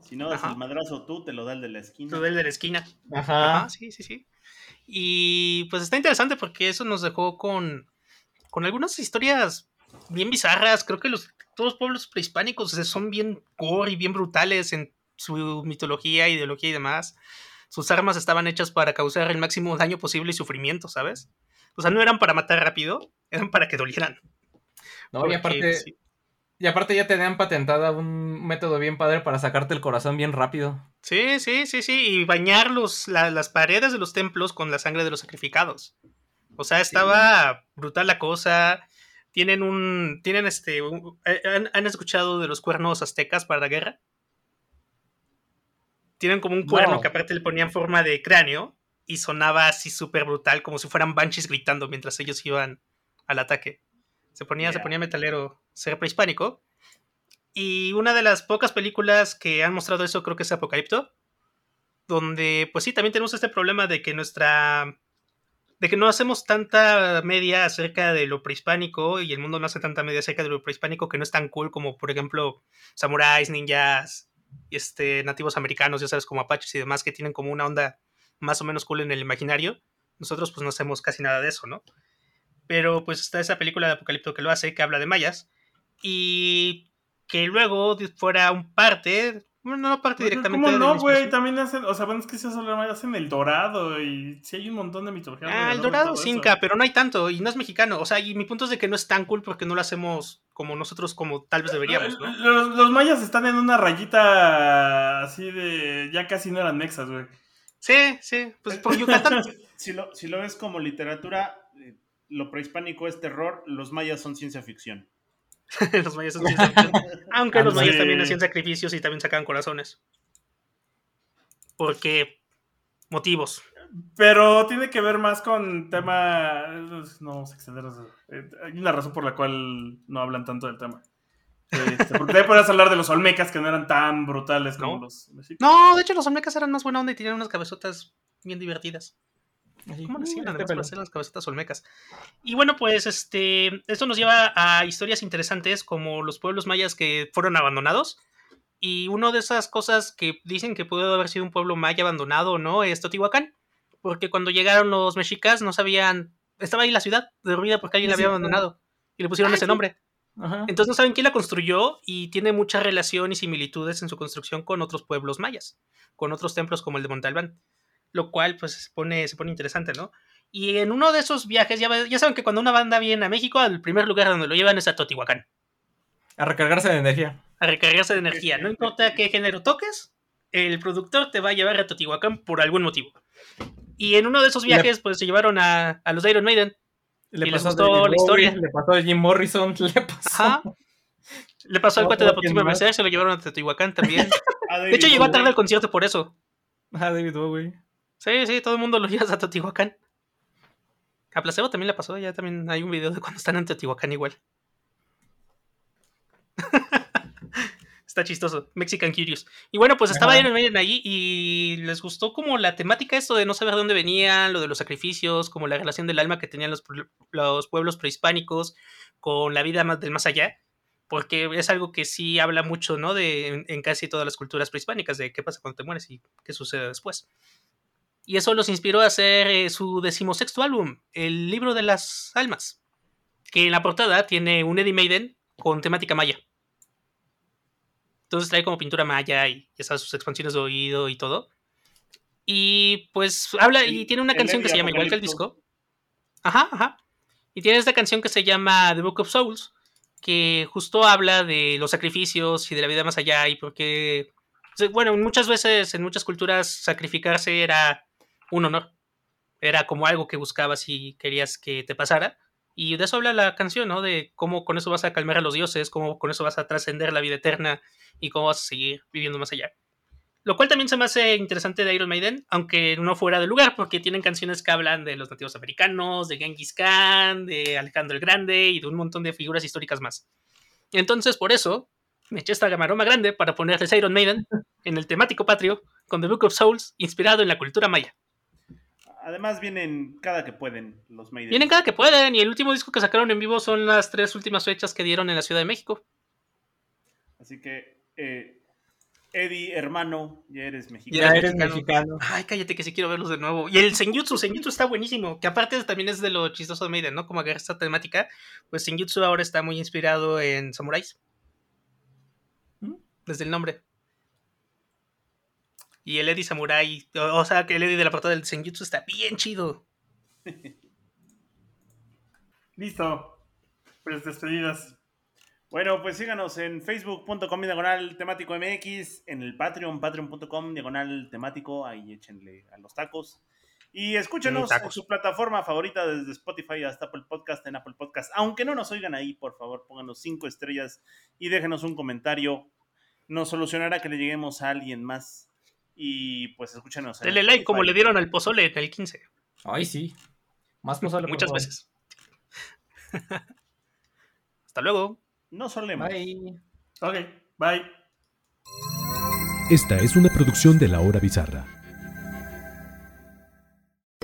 Si no das Ajá. el madrazo tú, te lo da el de la esquina. Todo el de la esquina. Ajá. Ajá, sí, sí, sí. Y pues está interesante porque eso nos dejó con, con algunas historias bien bizarras. Creo que los, todos los pueblos prehispánicos son bien gore y bien brutales en su mitología, ideología y demás. Sus armas estaban hechas para causar el máximo daño posible y sufrimiento, ¿sabes? O sea, no eran para matar rápido, eran para que dolieran. No, y aparte, sí, y aparte ya tenían patentada un método bien padre para sacarte el corazón bien rápido. Sí, sí, sí, sí. Y bañar los, la- las paredes de los templos con la sangre de los sacrificados. O sea, estaba brutal la cosa. Tienen un. Tienen este. un- ¿han, han escuchado de los cuernos aztecas para la guerra? Tienen como un cuerno No. que aparte le ponían forma de cráneo y sonaba así súper brutal, como si fueran banshees gritando mientras ellos iban al ataque. Se ponía, se ponía metalero ser prehispánico. Y una de las pocas películas que han mostrado eso creo que es Apocalipto. Donde, pues sí, también tenemos este problema de que nuestra. de que no hacemos tanta media acerca de lo prehispánico y el mundo no hace tanta media acerca de lo prehispánico que no es tan cool como, por ejemplo, samuráis, ninjas, este, nativos americanos, ya sabes, como apaches y demás, que tienen como una onda más o menos cool en el imaginario. Nosotros, pues no hacemos casi nada de eso, ¿no? Pero pues está esa película de Apocalipto que lo hace, que habla de mayas. Y que luego fuera un parte, bueno, no parte directamente ¿Cómo de no, güey? También hacen, o sea, bueno, es que se solo hacen el dorado y sí hay un montón de mitología. Ah, el dorado es eso. inca, pero no hay tanto y no es mexicano. O sea, y mi punto es de que no es tan cool porque no lo hacemos como nosotros, como tal vez deberíamos, ¿no? Los, los mayas están en una rayita así de. Ya casi no eran mexas, güey. Sí, sí, pues por Yucatán. Si lo, si lo ves como literatura, eh, lo prehispánico es terror, los mayas son ciencia ficción. los mayas son ciencia ficción. Aunque los Sí. mayas también hacían sacrificios y también sacaban corazones. Porque motivos. Pero tiene que ver más con tema. No vamos a extendernos. Eh, Hay una razón por la cual no hablan tanto del tema. Este, porque también podrías hablar de los olmecas que no eran tan brutales como No. los mexicanos. No, de hecho los olmecas eran más buena onda y tenían unas cabezotas bien divertidas. ¿Cómo nacían este además para hacer las cabezotas olmecas? Y bueno, pues este, esto nos lleva a historias interesantes como los pueblos mayas que fueron abandonados. Y una de esas cosas que dicen que pudo haber sido un pueblo maya abandonado o no es Totihuacán. Porque cuando llegaron los mexicas no sabían. Estaba ahí la ciudad dormida porque alguien la Sí, había sí. abandonado. Y le pusieron Ah, ese sí. nombre. Ajá. Entonces no saben quién la construyó y tiene mucha relación y similitudes en su construcción con otros pueblos mayas, con otros templos como el de Montalbán, lo cual pues se pone, se pone interesante, ¿no? Y en uno de esos viajes, ya, saben que cuando una banda viene a México, al primer lugar donde lo llevan es a Totihuacán, A recargarse de energía. a recargarse de energía. No importa qué género toques, el productor te va a llevar a Totihuacán por algún motivo. Y en uno de esos viajes, pues se llevaron a, a los Iron Maiden. Le Y les pasó a gustó la historia. Le pasó a Jim Morrison. Le pasó. Ajá. Le pasó al cuate de ¿quién Apocalypse más? Mercer, se lo llevaron a Teotihuacán también. A De hecho, llegó a tarde al concierto por eso. Ah, David Bowie. Sí, sí, todo el mundo lo lleva a Teotihuacán. A Placebo también le pasó, ya también hay un video de cuando están en Teotihuacán igual. Está chistoso, Mexican Curious. Y bueno, pues estaba. Iron Maiden ahí y les gustó como la temática esto de no saber de dónde venían, lo de los sacrificios, como la relación del alma que tenían los, los pueblos prehispánicos con la vida más del más allá, porque es algo que sí habla mucho, ¿no? De en, en casi todas las culturas prehispánicas, de qué pasa cuando te mueres y qué sucede después. Y eso los inspiró a hacer eh, su decimosexto álbum, El libro de las almas, que en la portada tiene un Eddie Maiden con temática maya. Entonces trae como pintura maya y esas sus expansiones de oído y todo. Y pues habla y tiene una canción que se llama igual que el disco. Ajá, ajá. Y tiene esta canción que se llama The Book of Souls, que justo habla de los sacrificios y de la vida más allá y porque, bueno, muchas veces en muchas culturas sacrificarse era un honor. Era como algo que buscabas y querías que te pasara. Y de eso habla la canción, ¿no? De cómo con eso vas a calmar a los dioses, cómo con eso vas a trascender la vida eterna y cómo vas a seguir viviendo más allá. Lo cual también se me hace interesante de Iron Maiden, aunque no fuera de lugar, porque tienen canciones que hablan de los nativos americanos, de Genghis Khan, de Alejandro el Grande y de un montón de figuras históricas más. Entonces, por eso, me eché esta gamaroma grande para ponerles Iron Maiden en el temático patrio con The Book of Souls, inspirado en la cultura maya. Además vienen cada que pueden los Maiden. Vienen cada que pueden, y el último disco que sacaron en vivo son las tres últimas fechas que dieron en la Ciudad de México. Así que, eh, Eddie, hermano, ya eres mexicano. Ya eres mexicano. Ay, cállate que sí quiero verlos de nuevo. Y el Senjutsu, Senjutsu está buenísimo, que aparte también es de lo chistoso de Maiden, ¿no? Como agarrar esta temática, pues Senjutsu ahora está muy inspirado en samuráis. ¿Mm? Desde el nombre. Y el Eddie Samurai, o, sea, que el Eddie de la portada del Senjutsu está bien chido. Listo. Pues despedidas. Bueno, pues síganos en facebook.com diagonal temático MX, en el Patreon, patreon.com diagonal temático, ahí échenle a los tacos. Y escúchenos en su plataforma favorita desde Spotify hasta Apple Podcast en Apple Podcast. Aunque no nos oigan ahí, por favor, pónganos cinco estrellas y déjenos un comentario. Nos solucionará que le lleguemos a alguien más. Y pues escúchenos. en Denle like como le dieron al pozole en el 15. Ay, sí. Más pozole, Muchas favor. veces. Hasta luego. No solemos. Bye. Ok, bye. Esta es una producción de La Hora Bizarra.